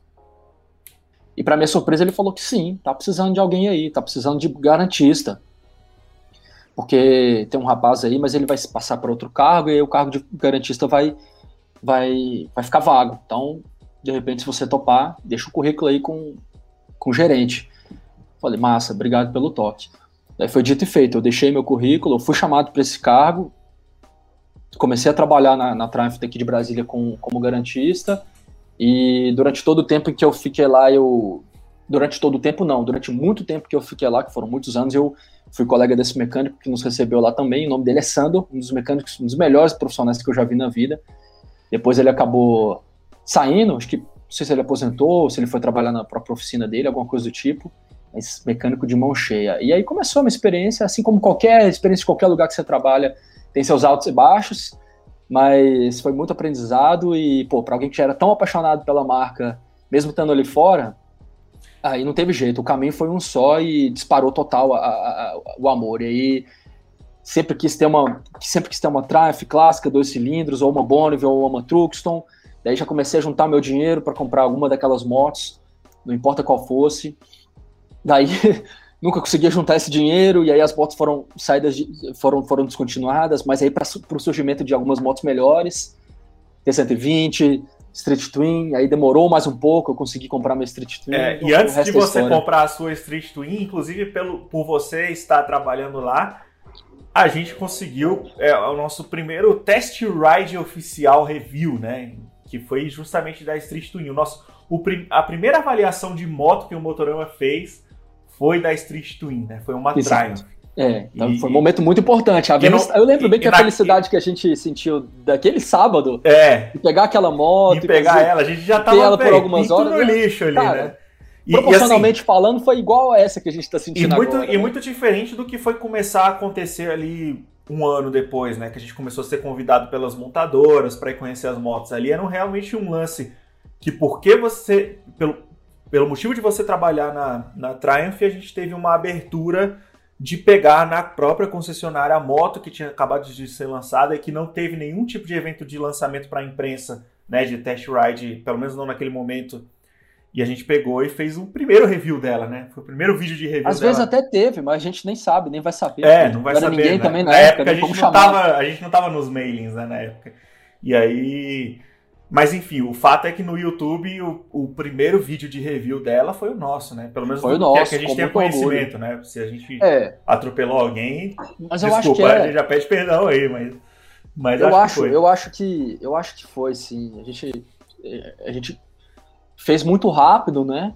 E para minha surpresa ele falou que sim, tá precisando de alguém aí, tá precisando de garantista. Porque tem um rapaz aí, mas ele vai se passar para outro cargo e aí o cargo de garantista vai vai vai ficar vago. Então, de repente, se você topar, deixa o currículo aí com com o gerente. Falei, massa, obrigado pelo toque. Daí foi dito e feito, eu deixei meu currículo, fui chamado para esse cargo, comecei a trabalhar na, na Triumph aqui de Brasília com, como garantista, e durante todo o tempo que eu fiquei lá, eu. Durante todo o tempo, não, durante muito tempo que eu fiquei lá, que foram muitos anos, eu fui colega desse mecânico que nos recebeu lá também. O nome dele é Sandro, um dos mecânicos, um dos melhores profissionais que eu já vi na vida. Depois ele acabou saindo, acho que não sei se ele aposentou, se ele foi trabalhar na própria oficina dele, alguma coisa do tipo mas mecânico de mão cheia. E aí começou uma experiência, assim como qualquer experiência de qualquer lugar que você trabalha, tem seus altos e baixos, mas foi muito aprendizado e, pô, para alguém que já era tão apaixonado pela marca, mesmo estando ali fora, aí não teve jeito, o caminho foi um só e disparou total a, a, a, o amor. E aí sempre quis ter uma, sempre quis ter uma Triumph clássica, dois cilindros, ou uma Bonneville, ou uma Truxton. Daí já comecei a juntar meu dinheiro para comprar alguma daquelas motos, não importa qual fosse. Daí [laughs] nunca conseguia juntar esse dinheiro e aí as motos foram saídas de, foram foram descontinuadas, mas aí para o surgimento de algumas motos melhores, T120, Street Twin, aí demorou mais um pouco, eu consegui comprar meu Street Twin.
É, e antes de você comprar a sua Street Twin, inclusive pelo, por você estar trabalhando lá, a gente conseguiu é, o nosso primeiro test ride oficial review, né? Que foi justamente da Street Twin. O nosso, o, a primeira avaliação de moto que o Motorama fez foi da Street Twin, né? Foi uma Triumph.
É, então e, foi um momento muito importante. Não, eu lembro bem que a na, felicidade que a gente sentiu daquele sábado,
é,
de pegar aquela moto,
de pegar ela, a gente já tava
ela por algumas horas,
no né? lixo ali, Cara, né?
E, proporcionalmente e assim, falando, foi igual a essa que a gente está sentindo
e muito,
agora.
E né? muito diferente do que foi começar a acontecer ali um ano depois, né? Que a gente começou a ser convidado pelas montadoras para ir conhecer as motos ali. Era realmente um lance que porque você, pelo, pelo motivo de você trabalhar na, na Triumph, a gente teve uma abertura de pegar na própria concessionária a moto que tinha acabado de ser lançada e que não teve nenhum tipo de evento de lançamento para a imprensa, né, de test ride, pelo menos não naquele momento. E a gente pegou e fez um primeiro review dela, né? Foi o primeiro vídeo de review
Às
dela.
vezes até teve, mas a gente nem sabe, nem vai saber.
É, não vai
não
saber.
ninguém
né?
também na,
na
época,
época a, gente não tava, a gente não tava nos mailings, né, na época. E aí mas enfim, o fato é que no YouTube o, o, primeiro vídeo de review dela foi o nosso, né? Pelo menos
foi o
nosso,
que, é
que a gente tem conhecimento, orgulho. né? Se a gente
é.
atropelou alguém,
mas
desculpa,
eu acho que é...
a gente já pede perdão aí, mas, mas
eu
acho,
acho,
que foi.
eu acho que eu acho que foi, sim. A gente a gente fez muito rápido, né?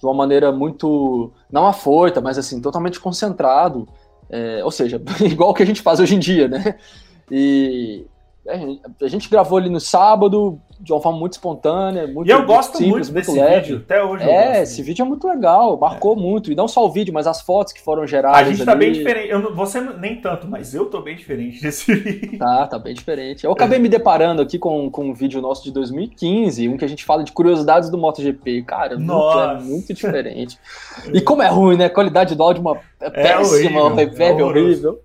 De uma maneira muito não afoita, mas assim totalmente concentrado. É, ou seja, [laughs] igual que a gente faz hoje em dia, né? E a gente gravou ali no sábado, de uma forma muito espontânea, muito
E eu gosto
simples,
muito desse
leve.
vídeo, até hoje.
É, esse vídeo é muito legal, marcou é. muito. E não só o vídeo, mas as fotos que foram geradas.
A gente tá
ali.
bem diferente. Eu, você nem tanto, mas eu tô bem diferente desse [laughs] vídeo.
Tá, tá bem diferente. Eu acabei me deparando aqui com, com um vídeo nosso de 2015, um que a gente fala de curiosidades do MotoGP. Cara,
Nossa.
Muito, é muito diferente. [laughs] E como é ruim, né? A qualidade do áudio é uma, é, péssima,
horrível,
reverb
é
horrível.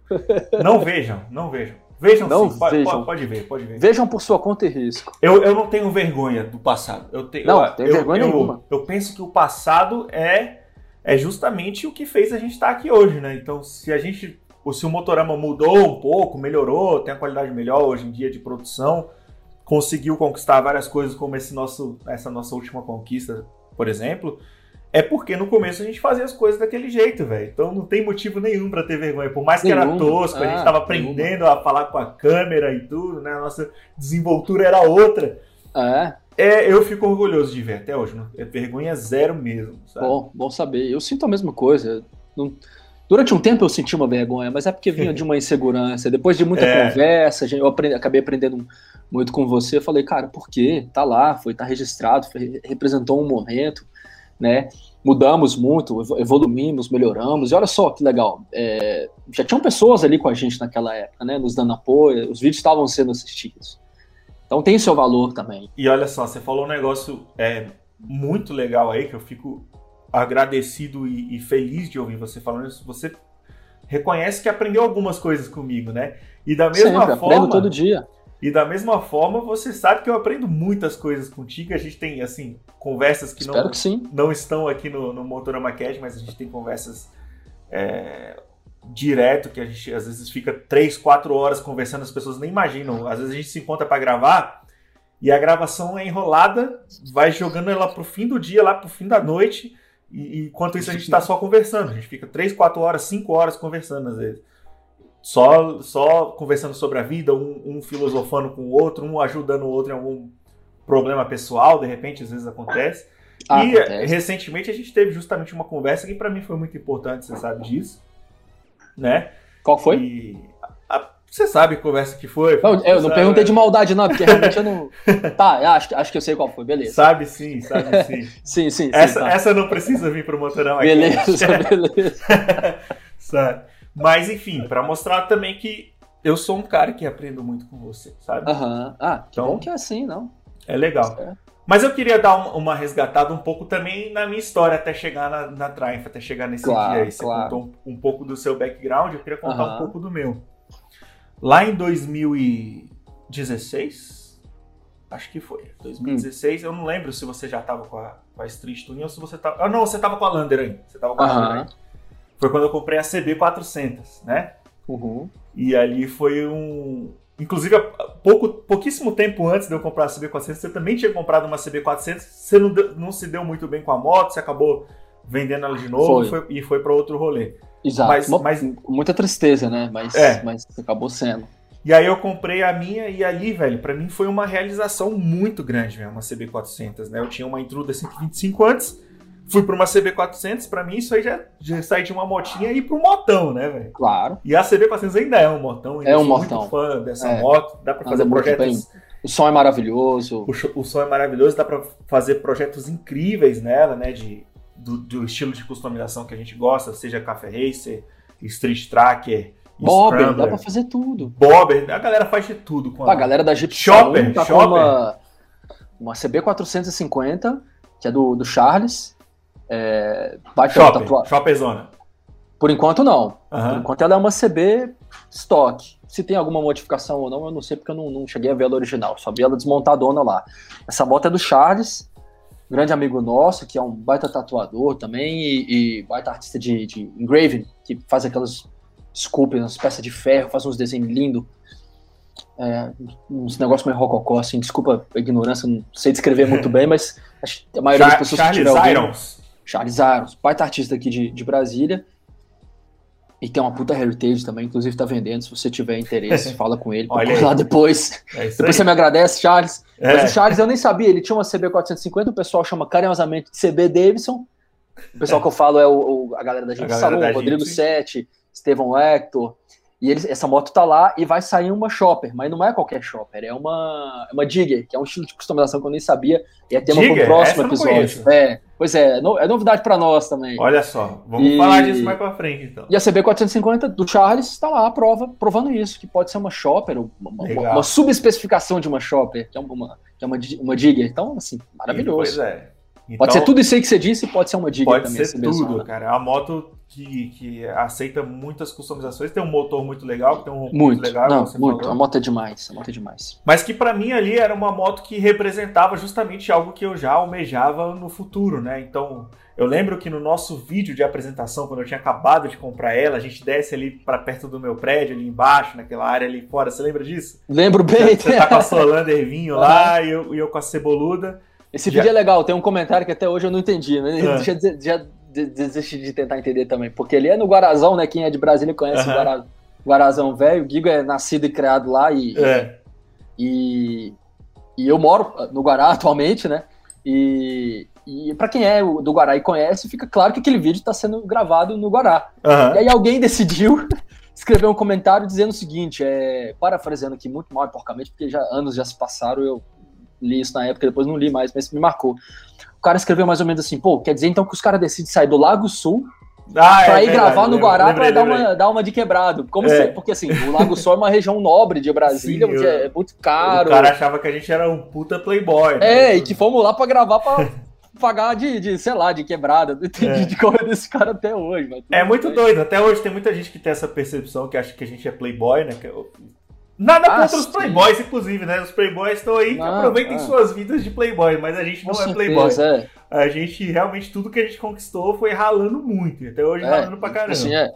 Não vejam, não vejam. Vejam
não
sim,
vejam.
Pode, pode, ver, pode ver.
Vejam por sua conta e risco.
Eu, eu não tenho vergonha do passado. Eu tenho,
não,
eu,
tem vergonha
eu,
nenhuma.
Eu, eu penso que o passado é, é justamente o que fez a gente estar aqui hoje, né? Então, se a gente. Se o motorama mudou um pouco, melhorou, tem a qualidade melhor hoje em dia de produção, conseguiu conquistar várias coisas, como esse nosso, essa nossa última conquista, por exemplo é porque no começo a gente fazia as coisas daquele jeito, velho. Então não tem motivo nenhum para ter vergonha. Por mais que
nenhum.
era tosco,
ah,
a gente tava aprendendo nenhuma. a falar com a câmera e tudo, né? A nossa desenvoltura era outra.
É.
É, eu fico orgulhoso de ver até hoje. Não? É vergonha zero mesmo. Sabe?
Bom, bom saber. Eu sinto a mesma coisa. Não, Durante um tempo eu senti uma vergonha, mas é porque vinha de uma [laughs] insegurança. Depois de muita é. conversa, eu aprendi, acabei aprendendo muito com você. Eu falei, cara, por quê? Tá lá, foi, tá registrado, foi, representou um momento, né? Mudamos muito, evoluímos, melhoramos. E olha só que legal. É, já tinham pessoas ali com a gente naquela época, né? Nos dando apoio, os vídeos estavam sendo assistidos. Então tem seu valor também.
E olha só, você falou um negócio é, muito legal aí que eu fico agradecido e, e, feliz de ouvir você falando isso. Você reconhece que aprendeu algumas coisas comigo, né? E da mesma Sempre, forma. Aprendo
todo dia.
E da mesma forma, você sabe que eu aprendo muitas coisas contigo. A gente tem, assim, conversas que, não,
que
não estão aqui no, no Motorama Cash, mas a gente tem conversas é, direto, que a gente às vezes fica três, quatro horas conversando, as pessoas nem imaginam. Às vezes a gente se encontra para gravar e a gravação é enrolada, vai jogando ela pro fim do dia, lá pro fim da noite e, enquanto isso a gente está só conversando. A gente fica 3, 4 horas, 5 horas conversando às vezes. Só, só conversando sobre a vida, um, um filosofando com o outro, um ajudando o outro em algum problema pessoal, de repente, às vezes acontece. Ah, e acontece. recentemente a gente teve justamente uma conversa que para mim foi muito importante, você sabe disso. Né?
Qual foi?
E você sabe que conversa que foi?
Não, eu não perguntei de maldade, não, porque realmente eu não. [laughs] Tá, acho, acho que eu sei qual foi, beleza.
Sabe sim, sabe [laughs] sim.
sim, sim.
Essa,
sim, tá.
essa não precisa vir pro Motorão aqui.
Beleza, [laughs] beleza.
sabe? Mas enfim, para mostrar também que eu sou um cara que aprendo muito com você, sabe?
Aham. Uhum. Ah, que então, bom que é assim, não?
É legal. Certo. Mas eu queria dar uma resgatada um pouco também na minha história até chegar na, na Triumph, até chegar nesse claro, dia aí. Você claro. contou um, um, pouco do seu background, eu queria contar uhum. um pouco do meu. Lá em 2016, acho que foi, 2016, hum. eu não lembro se você já estava com a, com a Street Tuning ou se você estava... Ah, não, você estava com a Lander ainda. Você tava com a Lander ainda. Foi quando eu comprei a CB400, né?
Uhum.
E ali foi um... Inclusive, pouco, pouquíssimo tempo antes de eu comprar a CB400, você também tinha comprado uma CB400, você não, não se deu muito bem com a moto, você acabou vendendo ela de novo foi. E foi, e foi para outro rolê.
Exato. Mas, mas, muita tristeza, né? Mas, é. mas acabou sendo.
E aí eu comprei a minha e ali, velho, para mim foi uma realização muito grande, mesmo, uma CB400, né? Eu tinha uma Intruder 125 antes, fui para uma CB400, para mim isso aí já, já de uma motinha e ir pro motão, né, velho?
Claro.
E a CB400 ainda é um motão, ainda
é um
sou
motão.
muito fã dessa é. moto, dá para fazer projetos
o som é maravilhoso.
O, o som é maravilhoso, dá para fazer projetos incríveis nela, né, de do, do, estilo de customização que a gente gosta, seja Café Racer, Street Tracker,
Bobber, Scrambler, dá pra fazer tudo.
Bobber, a galera faz de tudo.
Com a, a galera da Jeep
Shopper, tá Shopper.
uma, uma CB450, que é do, do Charles. É,
Shopper, tatua... Shopper Zona.
Por enquanto não. Uhum. Por enquanto ela é uma CB stock. Se tem alguma modificação ou não, eu não sei porque eu não, não cheguei a ver ela original. Só vi ela desmontadona lá. Essa moto é do Charles grande amigo nosso, que é um baita tatuador também e, e baita artista de, de engraving, que faz aquelas sculptures, umas peças de ferro, faz uns desenhos lindos. É, uns negócios meio rococó, assim, desculpa a ignorância, não sei descrever muito [laughs] bem, mas a maioria das pessoas
Charles que tiver Irons.
Charles Irons, baita artista aqui de, de Brasília, e tem uma puta heritage também, inclusive tá vendendo. Se você tiver interesse, [laughs] fala com ele. Olha lá depois. É depois aí. você me agradece, Charles. É. Mas o Charles eu nem sabia, ele tinha uma CB450, o pessoal chama carinhosamente de CB Davidson. O pessoal é. que eu falo é o, o a galera da gente Salão, Rodrigo Sete, Estevão Hector. E eles, essa moto tá lá e vai sair uma shopper, mas não é qualquer shopper, é uma, é uma Digger, que é um estilo de customização que eu nem sabia. E é tema para o próximo episódio. É, pois é, no, é novidade para nós também.
Olha só, vamos e, falar disso mais para frente então.
E a CB450 do Charles está lá a prova, provando isso, que pode ser uma shopper, uma, uma, uma subespecificação de uma shopper, que é uma, que é uma, uma Digger. Então, assim, maravilhoso.
Pois é.
Então, pode ser tudo isso aí que você disse, pode ser uma dica
pode
também.
Pode ser tudo, cara. É uma moto que, que aceita muitas customizações, tem um motor muito legal, tem um
muito, muito legal. Não, muito, falou. a moto é demais, a moto é demais.
Mas que para mim ali era uma moto que representava justamente algo que eu já almejava no futuro, né? Então, eu lembro que no nosso vídeo de apresentação, quando eu tinha acabado de comprar ela, a gente desce ali para perto do meu prédio, ali embaixo, naquela área ali fora. Você lembra disso?
Lembro bem.
Você, tá com a Solander vinho uhum. lá e eu, e eu com a Ceboluda.
Esse vídeo é legal, tem um comentário que até hoje eu não entendi, né? É. Já, já desisti de tentar entender também, porque ele é no Guarazão, né? Quem é de Brasília conhece uhum. o Guarazão velho. O Gigo é nascido e criado lá e,
é.
e, e eu moro no Guará [laughs] atualmente, né? E, E para quem é do Guará e conhece, fica claro que aquele vídeo está sendo gravado no Guará. Uhum. E aí alguém [laughs] decidiu escrever um comentário dizendo o seguinte, é, parafraseando aqui muito mal e porcamente, porque já anos já se passaram, eu li isso na época, depois não li mais, mas me marcou. O cara escreveu mais ou menos assim, pô, quer dizer então que os caras decidem sair do Lago Sul ah, pra é ir verdade, gravar no Guará para dar uma, dar uma de quebrado. Como é. se, porque assim, o Lago Sul é uma região nobre de Brasília, Sim, onde eu, é muito caro.
O cara achava que a gente era um puta playboy.
Né? É, e que fomos lá para gravar pra [laughs] pagar de, de, sei lá, de quebrada. Não entendi é. de correr desse cara até hoje.
é muito bem. doido. Até hoje tem muita gente que tem essa percepção, que acha que a gente é playboy, né? Que Nada ah, contra sim. os playboys, inclusive, né? Os playboys estão aí, não, aproveitem ah. suas vidas de playboy, mas a gente não Com é playboy. É. A gente, realmente, tudo que a gente conquistou foi ralando muito, até hoje é, ralando pra caramba. Assim, é.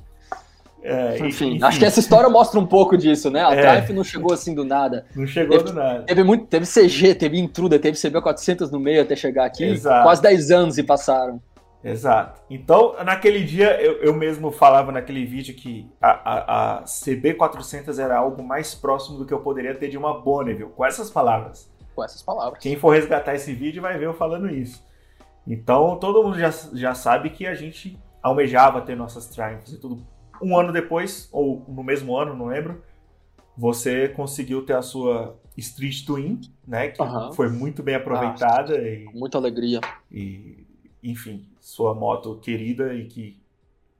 É, enfim, enfim, acho que essa história mostra um pouco disso, né? A é, Triumph não chegou assim do nada.
Não chegou teve, do nada.
Teve, muito, teve CG, teve Intruder, teve CB400 no meio até chegar aqui. Exato. Quase 10 anos se passaram.
Exato. Então, naquele dia, eu, eu mesmo falava naquele vídeo que a, a, a, CB400 era algo mais próximo do que eu poderia ter de uma Bonneville, com essas palavras.
Com essas palavras.
Quem for resgatar esse vídeo vai ver eu falando isso. Então, todo mundo já, já sabe que a gente almejava ter nossas Triumphs e tudo um ano depois, ou no mesmo ano, não lembro, você conseguiu ter a sua Street Twin, né? Que uhum. foi muito bem aproveitada. Ah, e,
muita alegria.
E, enfim, sua moto querida e que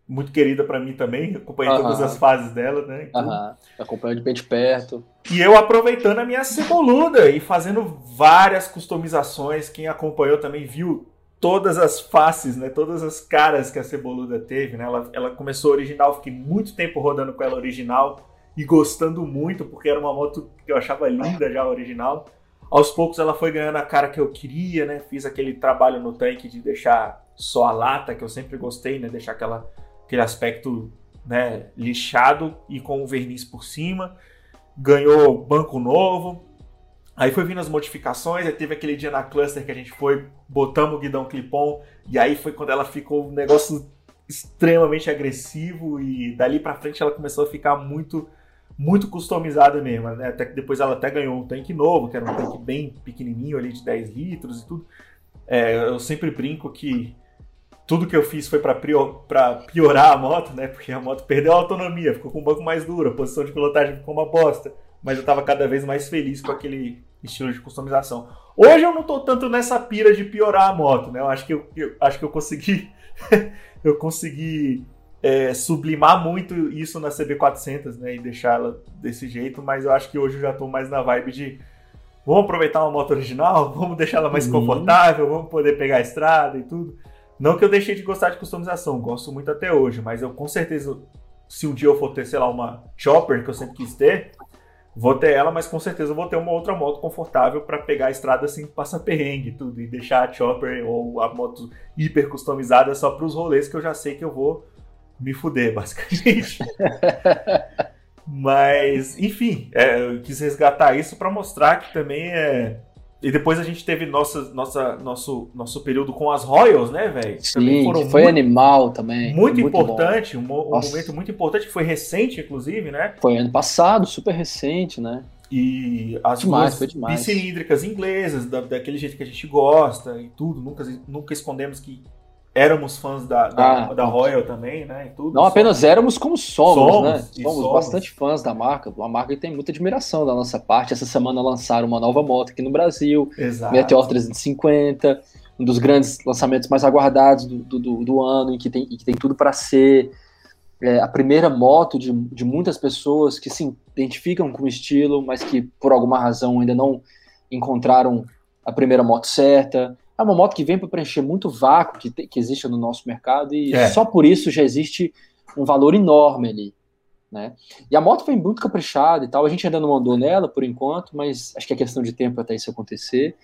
muito querida para mim também, acompanhei uhum. todas as fases dela, né?
Então, uhum. Acompanhando de bem de perto.
E eu aproveitando a minha ceboluda e fazendo várias customizações. Quem acompanhou também viu todas as faces, né? Todas as caras que a Ceboluda teve, né? Ela, ela começou original, fiquei muito tempo rodando com ela original e gostando muito, porque era uma moto que eu achava linda já original. Aos poucos ela foi ganhando a cara que eu queria, né? Fiz aquele trabalho no tanque de deixar só a lata, que eu sempre gostei, né? Deixar aquela, aquele aspecto né, lixado e com o verniz por cima. Ganhou banco novo, Aí foi vindo as modificações, aí teve aquele dia na cluster que a gente foi, botamos o guidão clipon, e aí foi quando ela ficou um negócio extremamente agressivo e dali para frente ela começou a ficar muito muito customizada mesmo, né? Até que depois ela até ganhou um tanque novo, que era um tanque bem pequenininho ali de 10 litros e tudo. É, eu sempre brinco que tudo que eu fiz foi para piorar a moto, né? Porque a moto perdeu a autonomia, ficou com um banco mais duro, a posição de pilotagem ficou uma bosta mas eu tava cada vez mais feliz com aquele estilo de customização. Hoje eu não tô tanto nessa pira de piorar a moto, né? Eu acho que eu, eu acho que eu consegui [laughs] eu consegui é, sublimar muito isso na CB400, né? E deixar ela desse jeito, mas eu acho que hoje eu já tô mais na vibe de vamos aproveitar uma moto original, [laughs] vamos deixar ela mais uhum. confortável, vamos poder pegar a estrada e tudo. Não que eu deixei de gostar de customização, gosto muito até hoje, mas eu com certeza, se um dia eu for ter, sei lá, uma chopper que eu sempre quis ter, Vou ter ela, mas com certeza vou ter uma outra moto confortável para pegar a estrada assim, passar perrengue e tudo, e deixar a chopper ou a moto hiper customizada só para os rolês que eu já sei que eu vou me fuder, [laughs] basicamente. [laughs] mas, enfim, é, eu quis resgatar isso para mostrar que também é e depois a gente teve nossa, nossa, nosso, nosso período com as Royals, né, velho?
Sim, foram foi muito, animal também.
Muito, muito importante, um, um momento muito importante, que foi recente, inclusive, né?
Foi ano passado, super recente, né?
E as demais, bicilíndricas inglesas, da, daquele jeito que a gente gosta e tudo. Nunca, nunca escondemos que éramos fãs da, da, ah, da Royal também, né? E tudo,
não apenas éramos como somos, somos né? Somos, somos, bastante fãs da marca. Uma marca que tem muita admiração da nossa parte. Essa semana lançaram uma nova moto aqui no Brasil, Exato. Meteor 350, um dos grandes lançamentos mais aguardados do, do, do ano, e que tem, e que tem tudo para ser é, a primeira moto de, de muitas pessoas que se identificam com o estilo, mas que por alguma razão ainda não encontraram a primeira moto certa é uma moto que vem para preencher muito vácuo que, que existe no nosso mercado e é. só por isso já existe um valor enorme ali. Né? E a moto vem muito caprichada e tal. A gente ainda não andou nela por enquanto, mas acho que é questão de tempo até isso acontecer.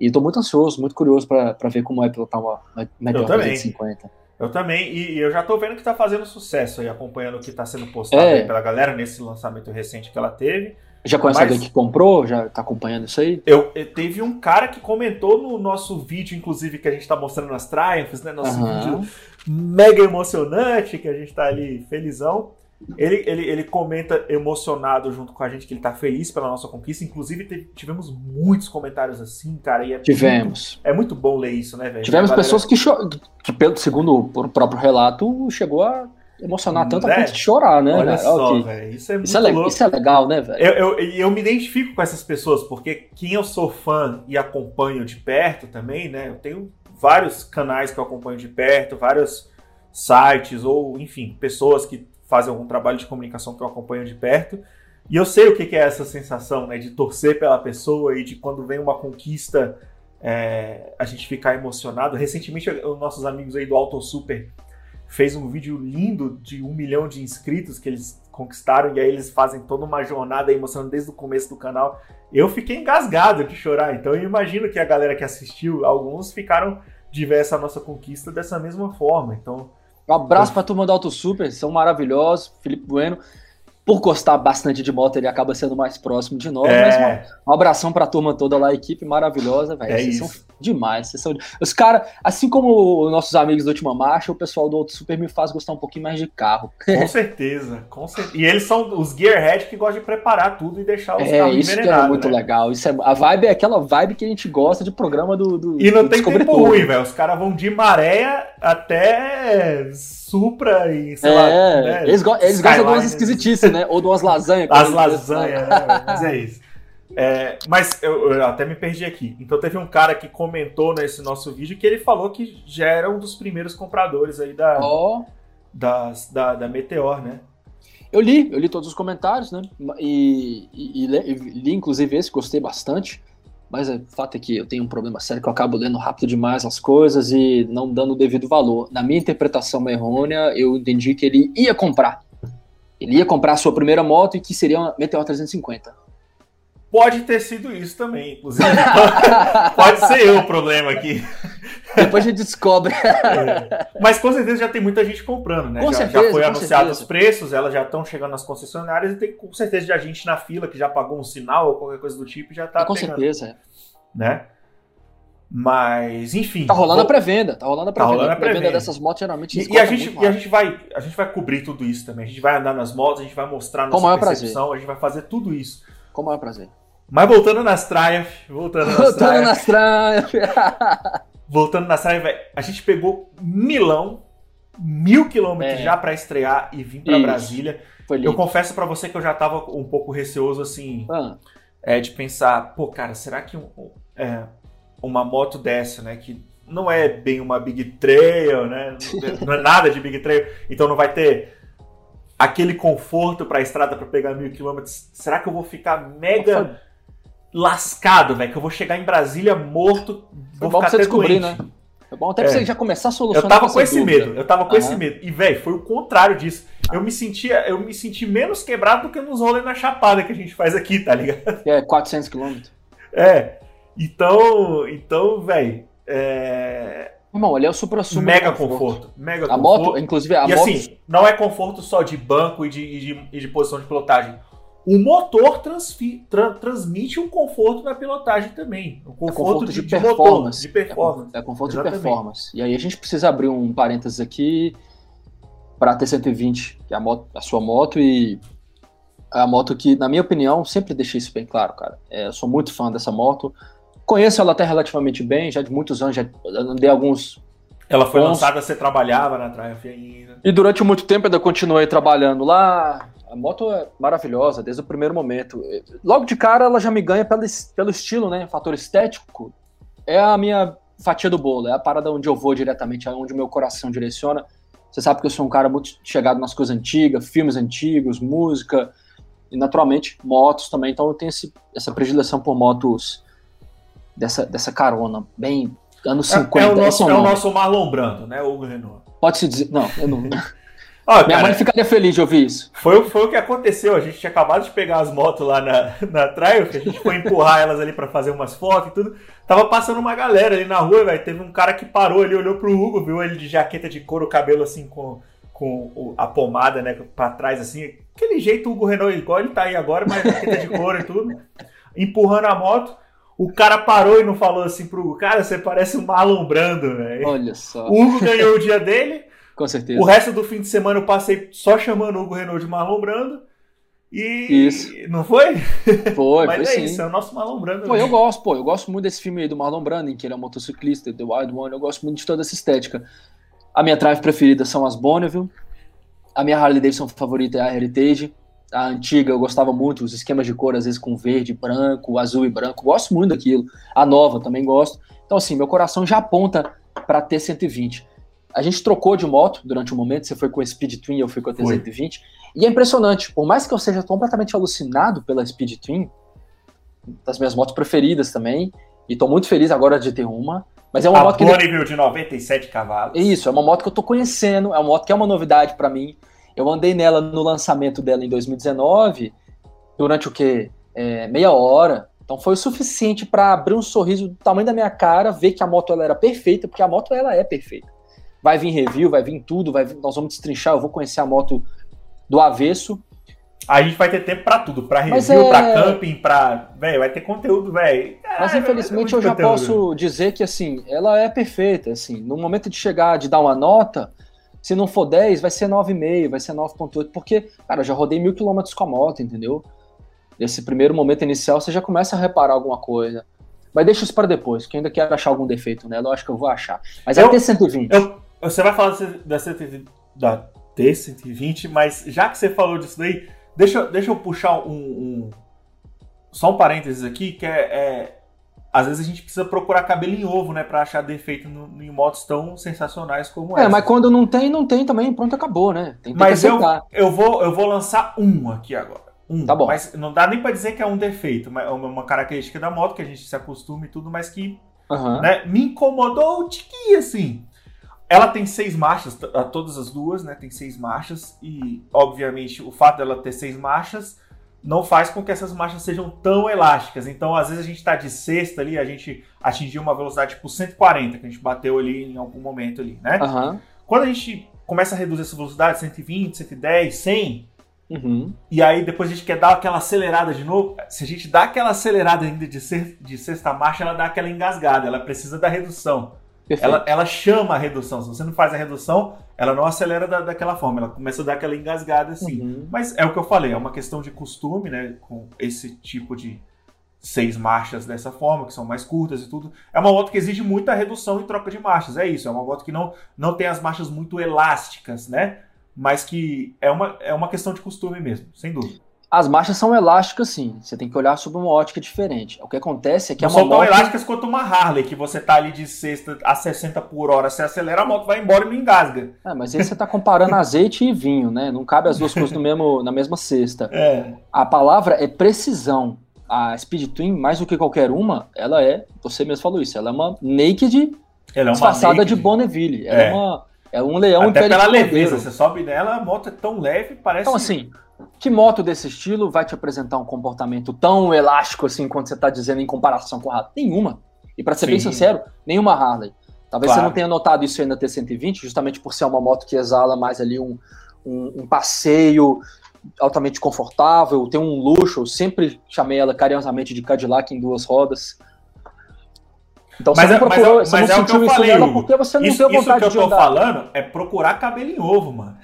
E estou muito ansioso, muito curioso para ver como é pilotar uma Meteor 350.
Eu também, e, eu já estou vendo que está fazendo sucesso aí, acompanhando o que está sendo postado é. pela galera nesse lançamento recente que ela teve.
Já conhece Mas, alguém que comprou? Já tá acompanhando isso aí?
Eu, eu, teve um cara que comentou no nosso vídeo, inclusive, que a gente tá mostrando nas Triumphs, né? Nosso uhum. vídeo mega emocionante, que a gente tá ali felizão. Ele, ele, ele comenta emocionado junto com a gente que ele tá feliz pela nossa conquista. Inclusive, tivemos muitos comentários assim, cara. E é
tivemos.
Muito, é muito bom ler isso, né, velho?
Tivemos pessoas que, que, pelo segundo o próprio relato, chegou a emocionar tanto né? a ponto de chorar, né?
Olha só, velho. Isso é muito
isso é, louco. Isso é legal, né, velho?
Eu, eu, eu me identifico com essas pessoas, porque quem eu sou fã e acompanho de perto também, né? Eu tenho vários canais que eu acompanho de perto, vários sites, ou, enfim, pessoas que fazem algum trabalho de comunicação que eu acompanho de perto. E eu sei o que é essa sensação, né? De torcer pela pessoa e de quando vem uma conquista é, a gente ficar emocionado. Recentemente, os nossos amigos aí do Auto Super fez um vídeo lindo de um milhão de inscritos que eles conquistaram e aí eles fazem toda uma jornada emocionante desde o começo do canal. Eu fiquei engasgado de chorar, então eu imagino que a galera que assistiu, alguns ficaram de ver essa nossa conquista dessa mesma forma. Então,
um abraço para a turma do Auto Super, são maravilhosos. Felipe Bueno, por gostar bastante de moto, ele acaba sendo mais próximo de nós. É. Mas um, abração para a turma toda lá, equipe maravilhosa, velho. É Vocês isso. são demais. Vocês são... Os caras, assim como os nossos amigos da Última Marcha, o pessoal do Auto Super me faz gostar um pouquinho mais de carro.
Com [laughs] certeza, com certeza. E eles são os gearhead que gostam de preparar tudo e deixar os
é,
carros
isso que é muito né? legal. Isso é, a vibe é aquela vibe que a gente gosta de programa do. do
e não
do
tem tempo ruim, velho. Os caras vão de maré até Supra e sei é, lá.
Né? Eles, go eles gostam de umas esquisitices, né? Ou de umas lasanhas.
As lasanhas, né? Mas é isso. É, mas eu, eu, até me perdi aqui. Então teve um cara que comentou nesse nosso vídeo que ele falou que já era um dos primeiros compradores aí da, oh. da, da, da Meteor, né?
Eu li, eu li todos os comentários, né? E, e, e, li, li, inclusive esse, gostei bastante. Mas o fato é que eu tenho um problema sério que eu acabo lendo rápido demais as coisas e não dando o devido valor. Na minha interpretação errônea, eu entendi que ele ia comprar. Ele ia comprar a sua primeira moto e que seria uma Meteor 350.
Pode ter sido isso também, inclusive. [laughs] pode ser eu o problema aqui.
Depois a gente descobre. [laughs]
É. Mas com certeza já tem muita gente comprando, né?
Com
já,
certeza,
já foi
anunciado
os preços, elas já estão chegando nas concessionárias e tem com certeza já gente na fila que já pagou um sinal ou qualquer coisa do tipo já tá.
Com pegando, certeza, é.
Né? Mas, enfim.
Tá rolando vou... a pré-venda, tá rolando a pré-venda. Tá rolando a pré-venda dessas motos geralmente.
E, e, a gente, e a gente vai, a gente vai cobrir tudo isso também. A gente vai andar nas motos, a gente vai mostrar nossa
Com
percepção, a gente vai fazer tudo isso.
Com o maior prazer.
Mas voltando nas Triumph, voltando nas
voltando. Nas [laughs]
voltando nas Triumph, a gente pegou Milão, mil quilômetros é. já para estrear e vir para Brasília. eu confesso para você que eu já tava um pouco receoso assim, ah. é, de pensar, pô, cara, será que um, é, uma moto dessa, né, que não é bem uma Big Trail, né, não é nada de Big Trail, então não vai ter aquele conforto para a estrada para pegar mil quilômetros. Será que eu vou ficar mega lascado, velho, que eu vou chegar em Brasília morto, vou
bom
ficar
você descobrir, doente. né? É bom até pra é. você já começar a solucionar
Eu tava com esse dúvida. medo, eu tava com uhum. esse medo. E, velho, foi o contrário disso. Eu me sentia, eu me senti menos quebrado do que nos rolês na chapada que a gente faz aqui, tá ligado?
É, 400 quilômetros.
É. Então, então, velho, é...
Irmão, ele é o supra-sumo.
Mega conforto. conforto. Mega
a
conforto.
moto, inclusive, a
e
moto...
assim, não é conforto só de banco e de, e de, e de posição de pilotagem o motor tra transmite um conforto na pilotagem também. Um conforto, é conforto de, de, performance. Motor, de performance.
É, conforto Exatamente. de performance. E aí a gente precisa abrir um parênteses aqui para a T120, que é a, moto, a sua moto, e a moto que, na minha opinião, sempre deixei isso bem claro, cara. É, eu sou muito fã dessa moto. Conheço ela até relativamente bem, já de muitos anos, já andei alguns.
Ela foi bons. lançada, você trabalhava na Triumph ainda.
E durante muito tempo ainda continuei trabalhando lá, a moto é maravilhosa desde o primeiro momento. Logo de cara, ela já me ganha pelo, pelo estilo, né? Fator estético. É a minha fatia do bolo, é a parada onde eu vou diretamente, é onde o meu coração direciona. Você sabe que eu sou um cara muito chegado nas coisas antigas, filmes antigos, música, e naturalmente motos também. Então eu tenho esse, essa predileção por motos dessa, dessa carona, bem anos 50.
É, é o nosso, é o nosso Marlon Brando, né, Hugo Renault?
Pode-se dizer. Não, eu não. [laughs] Minha cara, mãe ficaria feliz de ouvir isso.
Foi, foi o que aconteceu. A gente tinha acabado de pegar as motos lá na, na Triumph, a gente foi empurrar elas ali para fazer umas fotos e tudo. Tava passando uma galera ali na rua, velho. Teve um cara que parou, ele olhou pro Hugo, viu ele de jaqueta de couro, cabelo assim com, com a pomada, né, pra trás assim. Aquele jeito Hugo Renault, igual ele tá aí agora, mas jaqueta de couro e tudo. Empurrando a moto. O cara parou e não falou assim pro Hugo, cara, você parece um Marlon Brando, velho.
Olha só.
O Hugo ganhou o dia dele. [laughs]
Com certeza.
O resto do fim de semana eu passei só chamando o Hugo Renault de Marlon Brando. E
Isso.
não foi? [laughs]
Foi,
Mas
foi
é
sim.
isso, é o nosso Marlon Brando.
Pô,
né?
eu gosto, pô, eu gosto muito desse filme aí do Marlon Brando, em que ele é um motociclista, The Wild One, eu gosto muito de toda essa estética. A minha drive preferida são as Bonneville, a minha Harley Davidson favorita é a Heritage, a antiga eu gostava muito, os esquemas de cor, às vezes com verde, branco, azul e branco, gosto muito daquilo. A nova também gosto. Então, assim, meu coração já aponta para T120. A gente trocou de moto durante um momento, você foi com a Speed Twin, eu fui com a
Foi.
T120, e é impressionante, por mais que eu seja completamente alucinado pela Speed Twin, das minhas motos preferidas também, e tô muito feliz agora de ter uma, mas é uma
a
moto que...
Bonneville de 97 cavalos.
Isso, é uma moto que eu tô conhecendo, é uma moto que é uma novidade para mim. Eu andei nela no lançamento dela em 2019, durante o quê? É, meia hora. Então foi o suficiente para abrir um sorriso do tamanho da minha cara, ver que a moto ela era perfeita, porque a moto ela é perfeita. Vai vir review, vai vir tudo, vai vir- nós vamos destrinchar, eu vou conhecer a moto do avesso.
A gente vai ter tempo pra tudo, pra
Mas
review,
é-
pra camping, pra. Velho, vai ter conteúdo, velho.
Mas
Ah,
infelizmente
vai
eu já
conteúdo.
posso dizer que assim, ela é perfeita, assim, no momento de chegar, de dar uma nota, se não for 10, vai ser 9,5, vai ser 9.8, porque, cara, eu já rodei mil quilômetros com a moto, entendeu? Nesse primeiro momento inicial, você já começa a reparar alguma coisa. Mas deixa isso para depois, que eu ainda quero achar algum defeito nela, eu acho que eu vou achar. Mas é
Eu-
até 120.
Eu- você vai falar da, 120 da T120, mas já que você falou disso daí, deixa, eu- deixa eu puxar um, um- Só um parênteses aqui, que é, é, Às vezes a gente precisa procurar cabelo em ovo, né? Pra achar defeito no- em motos tão sensacionais como
É,
essa.
mas quando não tem, não tem também, pronto, acabou, né? Tem, tem
Mas
que
eu, eu, vou, eu vou lançar um aqui agora. Um.
Tá bom.
Mas não dá nem pra dizer que é um defeito, mas é uma, característica da moto que a gente se acostuma e tudo, mas que
Aham.
né, me incomodou um tiquinho, assim. Ela tem seis marchas, t- a- todas as duas, né? Tem seis marchas. E, obviamente, o fato dela ter seis marchas não faz com que essas marchas sejam tão elásticas. Então, às vezes, a gente tá de sexta ali, a gente atingiu uma velocidade tipo 140, que a gente bateu ali em algum momento ali, né?
Aham.
Quando a gente começa a reduzir essa velocidade, 120, 110, 100,
Uhum.
e aí depois a gente quer dar aquela acelerada de novo. Se a gente dá aquela acelerada ainda de, de sexta marcha, ela dá aquela engasgada, ela precisa da redução.
Perfeito.
Ela, ela chama a redução. Se você não faz a redução, ela não acelera da, daquela forma, ela começa a dar aquela engasgada assim.
Uhum.
Mas é o que eu falei, é uma questão de costume, né? Com esse tipo de seis marchas dessa forma, que são mais curtas e tudo. É uma moto que exige muita redução e troca de marchas. É isso, é uma moto que não, não tem as marchas muito elásticas, né? Mas que é uma, é uma questão de costume mesmo, sem dúvida.
As marchas são elásticas, sim. Você tem que olhar sob uma ótica diferente. O que acontece é que
não
é uma
são tão
moto...
elásticas quanto uma Harley, que você tá ali de sexta a 60 por hora, você acelera, a moto vai embora e não engasga.
É, mas aí você está comparando [laughs] azeite e vinho, né? Não cabe as duas coisas no mesmo, na mesma cesta. [laughs]
É.
A palavra é precisão. A Speed Twin, mais do que qualquer uma, ela é, você mesmo falou isso, ela é uma naked
Ela é uma
disfarçada
naked.
de Bonneville. Ela é,
É.
uma, é um leão
Até pela leveza, você sobe nela, a moto é tão leve, parece.
Então, assim, que moto desse estilo vai te apresentar um comportamento tão elástico assim quando você está dizendo em comparação com a Harley? Nenhuma. E para ser bem
Sim.
sincero, nenhuma Harley. Talvez
Claro.
você não tenha notado isso aí na T120, justamente por ser uma moto que exala mais ali um, um, um passeio altamente confortável, tem um luxo. Eu sempre chamei ela carinhosamente de Cadillac em duas rodas. Então
Mas
você
é- mas
procurou,
é-
você
mas
não
é o que
sentiu
eu
isso
falei,
nela porque você não
isso,
deu
isso
vontade
que eu
de
tô
andar.
falando é procurar cabelo em ovo, mano.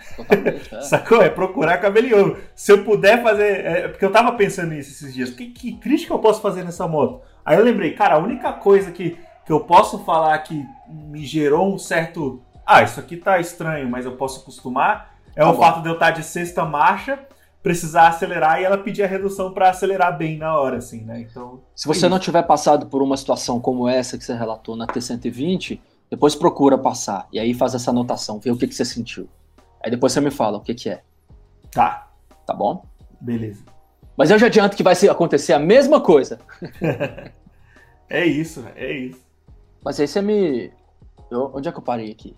É. [laughs]
Sacou? É procurar cabelo em ovo. Se eu puder fazer. É, porque eu tava pensando nisso esses dias. Que, que crítica eu posso fazer nessa moto? Aí eu lembrei, cara, a única coisa que, que eu posso falar que me gerou um certo. Ah, isso aqui tá estranho, mas eu posso acostumar. É
Tá
o
bom.
fato de eu estar de sexta marcha, precisar acelerar e ela pedir a redução pra acelerar bem na hora, assim, né? Então.
Se você
é
não tiver passado por uma situação como essa que você relatou na T120, depois procura passar. E aí faz essa anotação, vê o que, que você sentiu. Aí depois você me fala o que, que é,
Tá,
tá bom?
beleza.
Mas eu já adianto que vai acontecer a mesma coisa. [laughs]
É isso, é isso.
Mas aí você me. eu- onde é que eu parei aqui?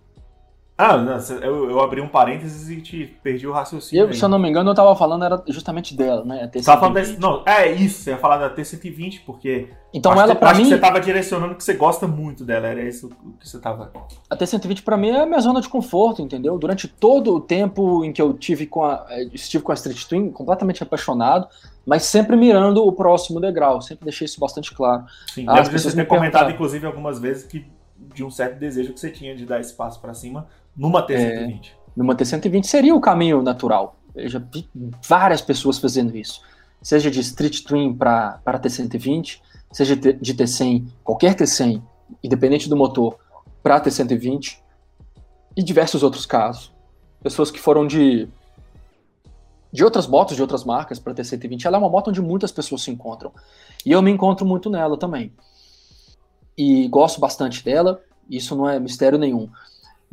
Ah, não, eu, eu abri um parênteses e te perdi o raciocínio.
Eu, se eu não me engano, eu tava falando era justamente dela, né? A
Você tava falando
T120.
desse, não, é isso, você ia falar da T120, porque
Então ela
que,
pra
acho
mim,
que você tava direcionando que você gosta muito dela, era isso que você tava.
a T120 pra mim é a minha zona de conforto, entendeu? Durante todo o tempo em que eu tive com a, eh, estive com a Street Twin, completamente apaixonado, mas sempre mirando o próximo degrau, sempre deixei isso bastante claro.
Sim,
as
de
pessoas
você ter
me
comentado, inclusive, algumas vezes que de um certo desejo que você tinha de dar espaço pra cima numa T120. É,
numa T120 seria o caminho natural. Eu já vi várias pessoas fazendo isso. Seja de Street Twin para T120, seja de T100, qualquer T100, independente do motor, para T120, e diversos outros casos. Pessoas que foram de de outras motos, de outras marcas para T120. Ela é uma moto onde muitas pessoas se encontram. E eu me encontro muito nela também. E gosto bastante dela, isso não é mistério nenhum.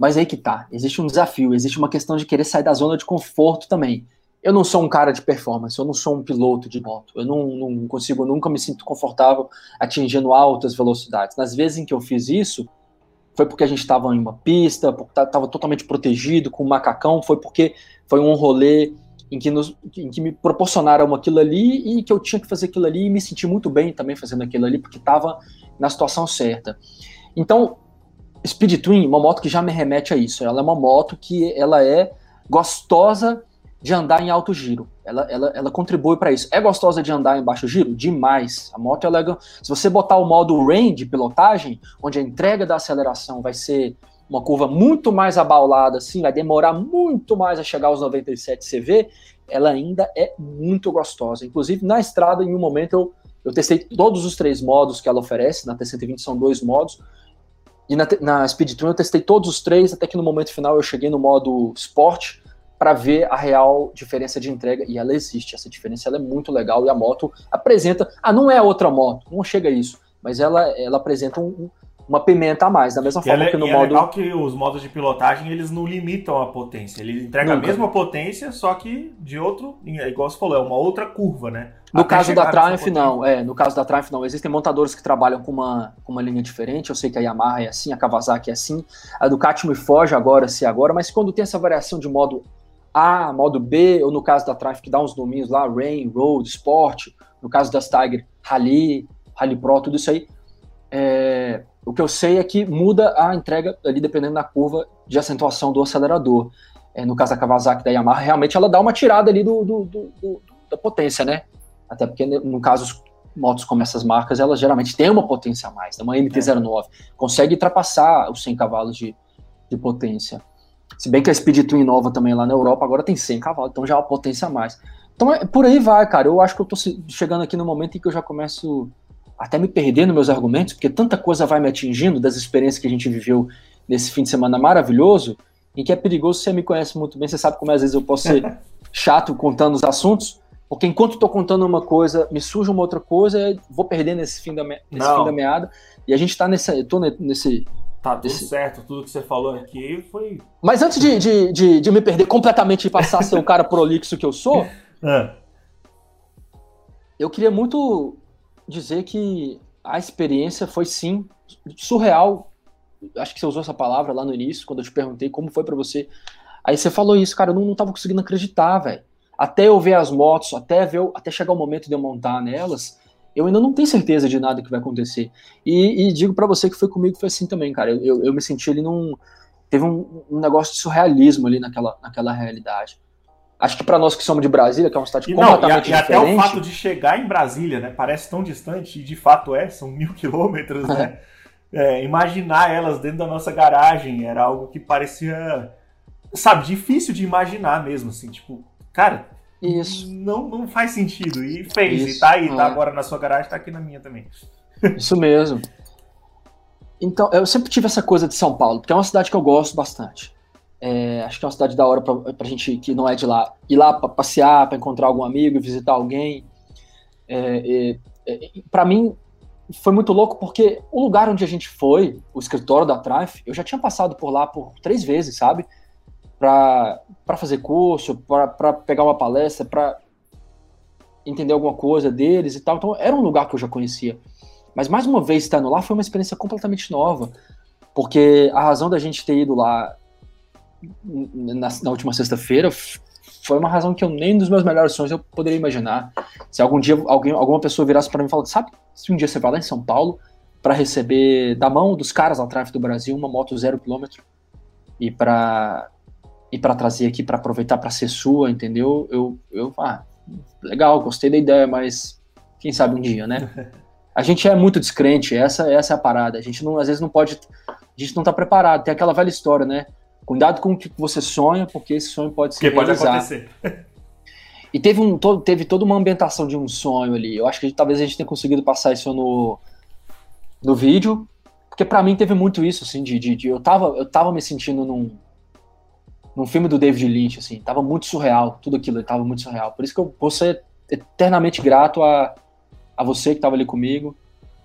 Mas aí que tá, existe um desafio, existe uma questão de querer sair da zona de conforto também. Eu não sou um cara de performance, eu não sou um piloto de moto, eu não, não consigo, nunca me sinto confortável atingindo altas velocidades. Nas vezes em que eu fiz isso, foi porque a gente estava em uma pista, porque estava totalmente protegido, com um macacão, foi porque foi um rolê em que, nos, em que me proporcionaram aquilo ali e que eu tinha que fazer aquilo ali e me senti muito bem também fazendo aquilo ali, porque estava na situação certa. Então, Speed Twin, uma moto que já me remete a isso. Ela é uma moto que ela é gostosa de andar em alto giro. Ela, ela, ela contribui para isso. É gostosa de andar em baixo giro? Demais. A moto é legal. Se você botar o modo range pilotagem, onde a entrega da aceleração vai ser uma curva muito mais abaulada, assim, vai demorar muito mais a chegar aos 97 CV, ela ainda é muito gostosa. Inclusive, na estrada, em um momento, eu, eu testei todos os três modos que ela oferece, na T120 são dois modos, e na, na Speed Twin eu testei todos os três, até que no momento final eu cheguei no modo Sport, para ver a real diferença de entrega, e ela existe, essa diferença ela é muito legal, e a moto apresenta, ah, não é outra moto, não chega a isso, mas ela, ela apresenta um, uma pimenta a mais, da mesma forma
é,
que no
e
modo.
É legal que os modos de pilotagem eles não limitam a potência, ele entrega Nunca. a mesma potência, só que de outro, igual você falou, é uma outra curva, né?
No Até caso da Triumph, não. É, no caso da Triumph, não. Existem montadores que trabalham com uma, com uma linha diferente. Eu sei que a Yamaha é assim, a Kawasaki é assim. A Ducati me foge agora, se agora, mas quando tem essa variação de modo A, modo B, ou no caso da Triumph, que dá uns domínios lá, Rain, Road, Sport, no caso das Tiger, Rally, Rally Pro, tudo isso aí. É, o que eu sei é que muda a entrega ali dependendo da curva de acentuação do acelerador. É, no caso da Kawasaki da Yamaha, realmente ela dá uma tirada ali do, do, do, do da potência, né? Até porque no caso motos como essas marcas, elas geralmente têm uma potência a mais. Né? Uma MT-09 é. consegue ultrapassar os 100 cavalos de, de potência. Se bem que a Speed Twin nova também lá na Europa agora tem 100 cavalos, então já é uma potência a mais. Então é, por aí vai, cara. Eu acho que eu tô chegando aqui no momento em que eu já começo até me perder nos meus argumentos, porque tanta coisa vai me atingindo das experiências que a gente viveu nesse fim de semana maravilhoso, em que é perigoso, você me conhece muito bem, você sabe como às vezes eu posso ser [laughs] chato contando os assuntos, porque enquanto estou contando uma coisa, me surge uma outra coisa, vou perder nesse fim da, nesse fim da meada, e a gente está nesse, eu tô nesse...
Tá tudo nesse... certo, tudo que você falou aqui foi...
Mas antes de, de, de, de me perder completamente e passar a ser o cara prolixo que eu sou, [laughs] é. eu queria muito dizer que a experiência foi sim surreal. Acho que você usou essa palavra lá no início, quando eu te perguntei como foi para você. Aí você falou isso, cara, eu não, não tava conseguindo acreditar, velho. Até eu ver as motos, até ver, até chegar o momento de eu montar nelas, eu ainda não tenho certeza de nada que vai acontecer. E, e digo para você que foi comigo, foi assim também, cara. Eu, eu, eu me senti ali num. Teve um, um negócio de surrealismo ali naquela, naquela realidade. Acho que para nós que somos de Brasília, que é uma cidade e completamente não, e, diferente...
E até o fato de chegar em Brasília, né? Parece tão distante, e de fato é, são [laughs] mil quilômetros, né? [laughs] É, imaginar elas dentro da nossa garagem era algo que parecia, sabe, difícil de imaginar mesmo, assim, tipo, cara,
isso.
Não, não faz sentido. E fez, Isso, e tá aí, tá é. tá agora na sua garagem, tá aqui na minha também. [laughs]
Isso mesmo. Então, eu sempre tive essa coisa de São Paulo, porque é uma cidade que eu gosto bastante. É, acho que é uma cidade da hora pra, pra gente que não é de lá, ir lá pra passear, pra encontrar algum amigo, visitar alguém. É, é, para mim, foi muito louco porque o lugar onde a gente foi, o escritório da Trife, eu já tinha passado por lá por três vezes, sabe? Para fazer curso, para pegar uma palestra, para entender alguma coisa deles e tal. Então era um lugar que eu já conhecia. Mas mais uma vez estando lá foi uma experiência completamente nova. Porque a razão da gente ter ido lá na, na última sexta-feira foi uma razão que eu nem dos meus melhores sonhos eu poderia imaginar. Se algum dia alguém, alguma pessoa virasse para mim e falasse, sabe, se um dia você vai lá em São Paulo para receber da mão dos caras ao tráfego do Brasil uma moto zero quilômetro e para e para trazer aqui para aproveitar para ser sua, entendeu? Eu eu ah, legal, gostei da ideia, mas quem sabe um dia, né? [laughs] A gente é muito descrente, essa essa é a parada. A gente não às vezes não pode a gente não tá preparado. Tem aquela velha história, né? Cuidado com o que você sonha, porque esse sonho pode se
que realizar. pode acontecer.
E teve, um, todo, teve toda uma ambientação de um sonho ali. Eu acho que talvez a gente tenha conseguido passar isso no, no vídeo. Porque para mim teve muito isso, assim, de, de, de, eu, tava, eu tava me sentindo num, num filme do David Lynch, assim, tava muito surreal, tudo aquilo tava muito surreal. Por isso que eu vou ser eternamente grato a, a você que tava ali comigo,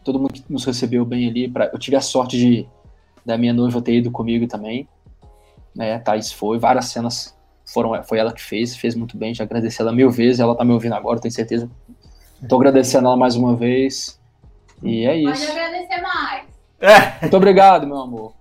todo mundo que nos recebeu bem ali. Pra, eu tive a sorte de da minha noiva ter ido comigo também, né? Thaís foi, várias cenas foram, foi ela que fez, fez muito bem, já agradeci ela mil vezes, ela tá me ouvindo agora, tenho certeza. Tô agradecendo ela mais uma vez. E é isso.
Pode agradecer mais.
É. Muito obrigado, meu amor.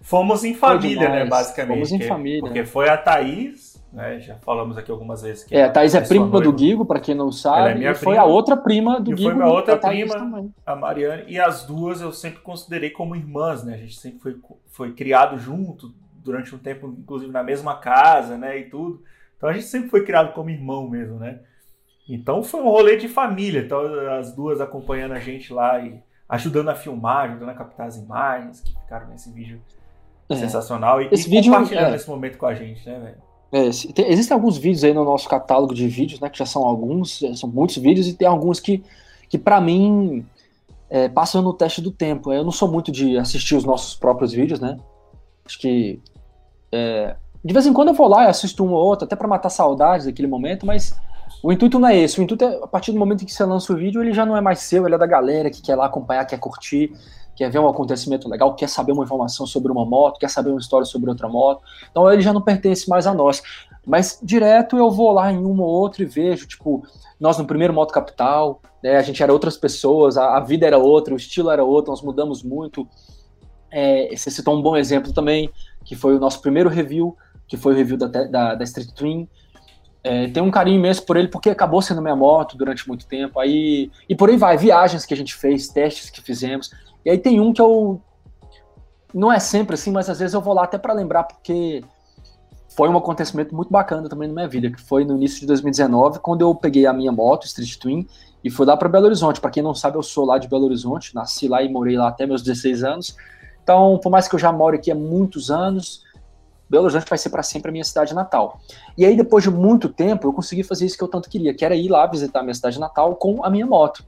Fomos em família, né, basicamente.
Fomos em família.
Porque foi a Thaís, né, já falamos aqui algumas vezes. Que
é, a Thaís é prima do Gigo, para quem não sabe. Ela é minha e foi a outra prima do e Gigo.
Foi minha outra prima, a Mariane. E as duas eu sempre considerei como irmãs, né? A gente sempre foi, foi criado junto, durante um tempo, inclusive na mesma casa, né, e tudo. Então a gente sempre foi criado como irmão mesmo, né? Então foi um rolê de família, então as duas acompanhando a gente lá e ajudando a filmar, ajudando a captar as imagens que ficaram nesse vídeo é. sensacional e,
Esse e vídeo,
compartilhando é. esse momento com a gente, né, velho?
É, tem, existem alguns vídeos aí no nosso catálogo de vídeos, né, que já são alguns, são muitos vídeos, e tem alguns que, que para mim, é, passam no teste do tempo. Eu não sou muito de assistir os nossos próprios vídeos, né? Acho que é, de vez em quando eu vou lá e assisto um ou outro, até para matar saudades daquele momento, mas o intuito não é esse. O intuito é, a partir do momento em que você lança o vídeo, ele já não é mais seu, ele é da galera que quer lá acompanhar, quer curtir, quer ver um acontecimento legal, quer saber uma informação sobre uma moto, quer saber uma história sobre outra moto. Então ele já não pertence mais a nós. Mas direto eu vou lá em uma ou outra e vejo, tipo, nós no primeiro Moto Capital, né, a gente era outras pessoas, a, a, vida era outra, o estilo era outro, nós mudamos muito. É, você citou um bom exemplo também, que foi o nosso primeiro review, que foi o review da, da, da Street Twin. É, tem um carinho imenso por ele, porque acabou sendo minha moto durante muito tempo. Aí, e por aí vai, viagens que a gente fez, testes que fizemos. E aí tem um que eu. Não é sempre assim, mas às vezes eu vou lá até para lembrar, porque foi um acontecimento muito bacana também na minha vida, que foi no início de 2019, quando eu peguei a minha moto, Street Twin, e fui lá para Belo Horizonte. Para quem não sabe, eu sou lá de Belo Horizonte, nasci lá e morei lá até meus 16 anos. Então, por mais que eu já moro aqui há muitos anos, Belo Horizonte vai ser para sempre a minha cidade natal. E aí, depois de muito tempo, eu consegui fazer isso que eu tanto queria, que era ir lá visitar a minha cidade natal com a minha moto.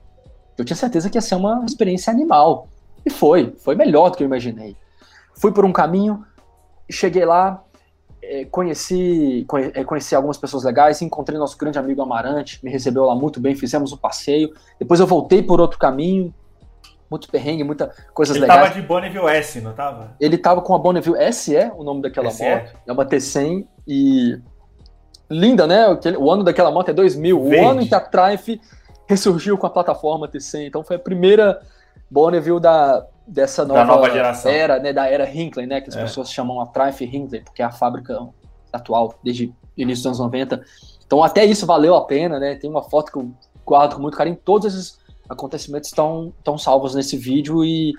Eu tinha certeza que ia ser uma experiência animal. E foi, foi melhor do que eu imaginei. Fui por um caminho, cheguei lá, é, conheci, é, conheci algumas pessoas legais, encontrei nosso grande amigo Amarante, me recebeu lá muito bem, fizemos um passeio. Depois eu voltei por outro caminho, muito perrengue, muita coisas
ele
legais.
Ele tava de Bonneville S, não tava?
Ele tava com a Bonneville S, é o nome daquela moto. É uma T100 e linda, né? O ano daquela moto é 2000, Verde. o ano em que a Triumph ressurgiu com a plataforma T100. Então foi a primeira Bonneville da dessa nova,
da nova geração.
era, né, da era Hinckley, né, que as é. pessoas chamam a Triumph Hinckley, porque é a fábrica atual desde início dos anos 90. Então até isso valeu a pena, né? Tem uma foto que eu guardo com muito carinho. Todos esses acontecimentos estão, estão salvos nesse vídeo e,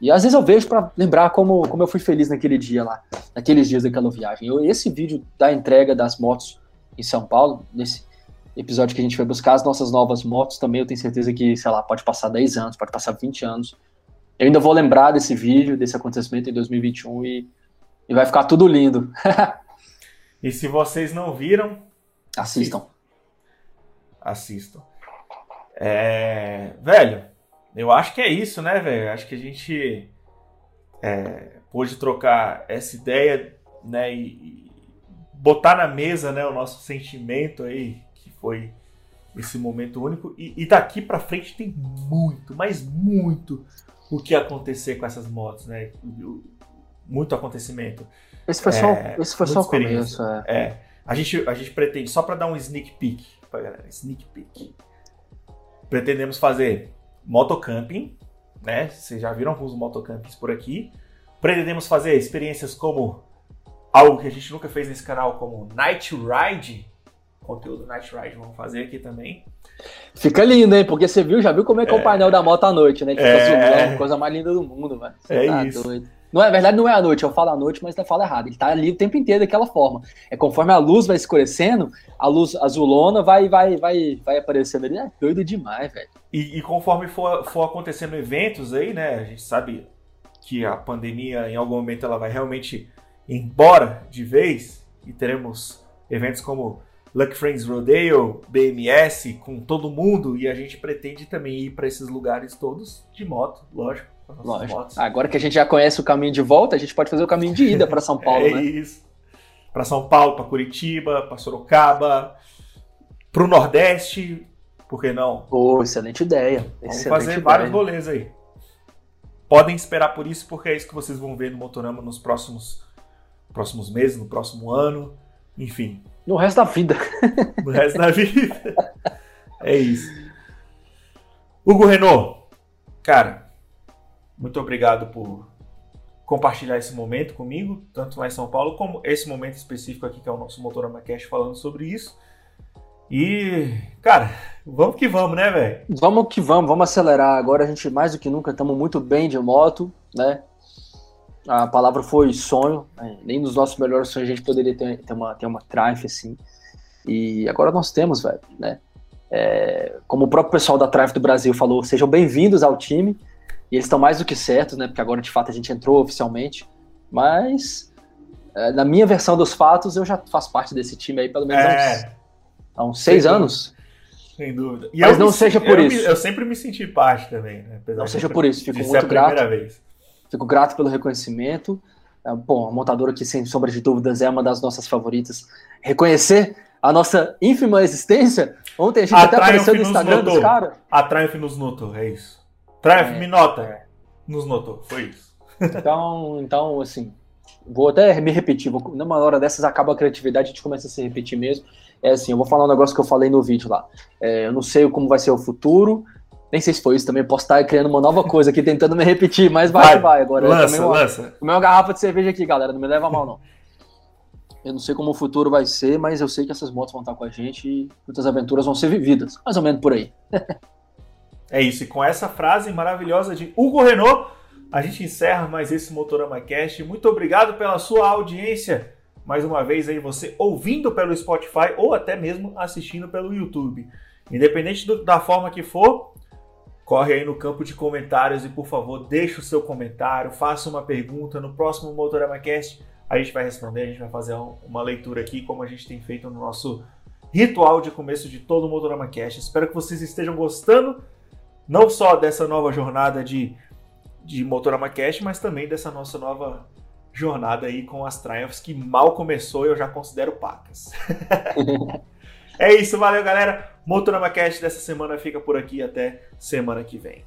e às vezes eu vejo para lembrar como, como eu fui feliz naquele dia lá, naqueles dias daquela viagem. Eu, esse vídeo da entrega das motos em São Paulo, nesse episódio que a gente foi buscar as nossas novas motos também, eu tenho certeza que, sei lá, pode passar 10 anos, pode passar 20 anos. Eu ainda vou lembrar desse vídeo, desse acontecimento em 2021 e, e vai ficar tudo lindo. [laughs]
e se vocês não viram,
assistam.
Assistam. É, velho, eu acho que é isso, né, velho? Acho que a gente é, pôde trocar essa ideia, né, e, e, botar na mesa, né, o nosso sentimento aí, que foi esse momento único. E, e daqui para frente tem muito, mas muito o que acontecer com essas motos, né? Muito acontecimento.
Esse foi só, é, esse foi só o começo. É.
é. A gente, a gente pretende, só para dar um sneak peek pra galera, sneak peek pretendemos fazer motocamping, né? Vocês já viram alguns motocampings por aqui. Pretendemos fazer experiências como algo que a gente nunca fez nesse canal, como Night Ride. Conteúdo Night Ride vamos fazer aqui também.
Fica lindo, hein? Porque você viu, já viu como é que é, o painel da moto à noite, né? Fica é... coisa mais linda do mundo, velho.
É tá isso.
Doido. Não é verdade, não é à noite, eu falo à noite, mas eu falo errado. Ele tá ali o tempo inteiro daquela forma. É conforme a luz vai escurecendo, a luz azulona vai vai vai vai aparecendo ali. É doido demais, velho.
E, e, conforme for, for acontecendo eventos aí, né? A gente sabe que a pandemia em algum momento ela vai realmente embora de vez e teremos eventos como Lucky Friends Rodeo, BMS, com todo mundo, e a gente pretende também ir para esses lugares todos de moto, lógico.
Lógico. Agora que a gente já conhece o caminho de volta, a gente pode fazer o caminho de ida para São [laughs] Paulo,
é
né?
isso. Para São Paulo, para Curitiba, para Sorocaba, para o Nordeste, por que não?
Oh, excelente ideia.
Vamos
excelente
fazer
ideia.
vários rolês aí. Podem esperar por isso, porque é isso que vocês vão ver no Motorama nos próximos, próximos meses, no próximo ano, enfim,
No resto da vida.
no resto da vida. [laughs] É isso. Hugo Renault, cara, muito obrigado por compartilhar esse momento comigo, tanto lá em São Paulo, como esse momento específico aqui, que é o nosso Motorama Cash falando sobre isso. E, cara, vamos que vamos, né, velho?
Vamos que vamos, vamos acelerar. Agora a gente, mais do que nunca, estamos muito bem de moto, né? A palavra foi sonho, né? nem nos nossos melhores sonhos a gente poderia ter, ter uma, ter uma Triumph assim. E agora nós temos, velho, né? É, como o próprio pessoal da Triumph do Brasil falou, sejam bem-vindos ao time. E eles estão mais do que certos, né? Porque agora de fato a gente entrou oficialmente. Mas, é, na minha versão dos fatos, eu já faço parte desse time aí pelo menos há uns,
É,
há uns seis
Sem
anos.
sem dúvida. E
Mas não
me
seja por
eu
isso.
me- eu sempre me senti parte também, né? Apesar
Não seja por isso, fico muito grato.
vez.
Fico grato pelo reconhecimento. É, Bom, a montadora que, sem sombra de dúvidas, é uma das nossas favoritas. Reconhecer a nossa ínfima existência. Ontem a gente
A
até apareceu no Instagram
notou.
dos caras.
A Triumph nos notou, é isso. Triumph,
É,
me nota.
é.
Nos notou, foi isso.
Então, então, assim, vou até me repetir. Vou, numa hora dessas acaba a criatividade, a gente começa a se repetir mesmo. É assim, eu vou falar um negócio que eu falei no vídeo lá. É, eu não sei como vai ser o futuro. Nem sei se foi isso também. Posso estar criando uma nova coisa aqui, tentando me repetir, mas vai,
Vai,
vai. Agora, eu
lança,
tomei uma-
lança.
Tomei uma garrafa de cerveja aqui, galera. Não me leva a mal, não. Eu não sei como o futuro vai ser, mas eu sei que essas motos vão estar com a gente e muitas aventuras vão ser vividas. Mais ou menos por aí. [laughs]
É isso, e com essa frase maravilhosa de Hugo Renault, a gente encerra mais esse Motorama Cast. Muito obrigado pela sua audiência. Mais uma vez aí você ouvindo pelo Spotify ou até mesmo assistindo pelo YouTube. Independente do- da forma que for, corre aí no campo de comentários e por favor, deixe o seu comentário, faça uma pergunta no próximo Motorama Cast. A gente vai responder, a gente vai fazer um- uma leitura aqui como a gente tem feito no nosso ritual de começo de todo o Motorama Cast. Espero que vocês estejam gostando não só dessa nova jornada de, de Motorama Cash, mas também dessa nossa nova jornada aí com as Triumphs, que mal começou e eu já considero pacas. [laughs] é isso, valeu galera. Motorama Cash dessa semana fica por aqui até semana que vem.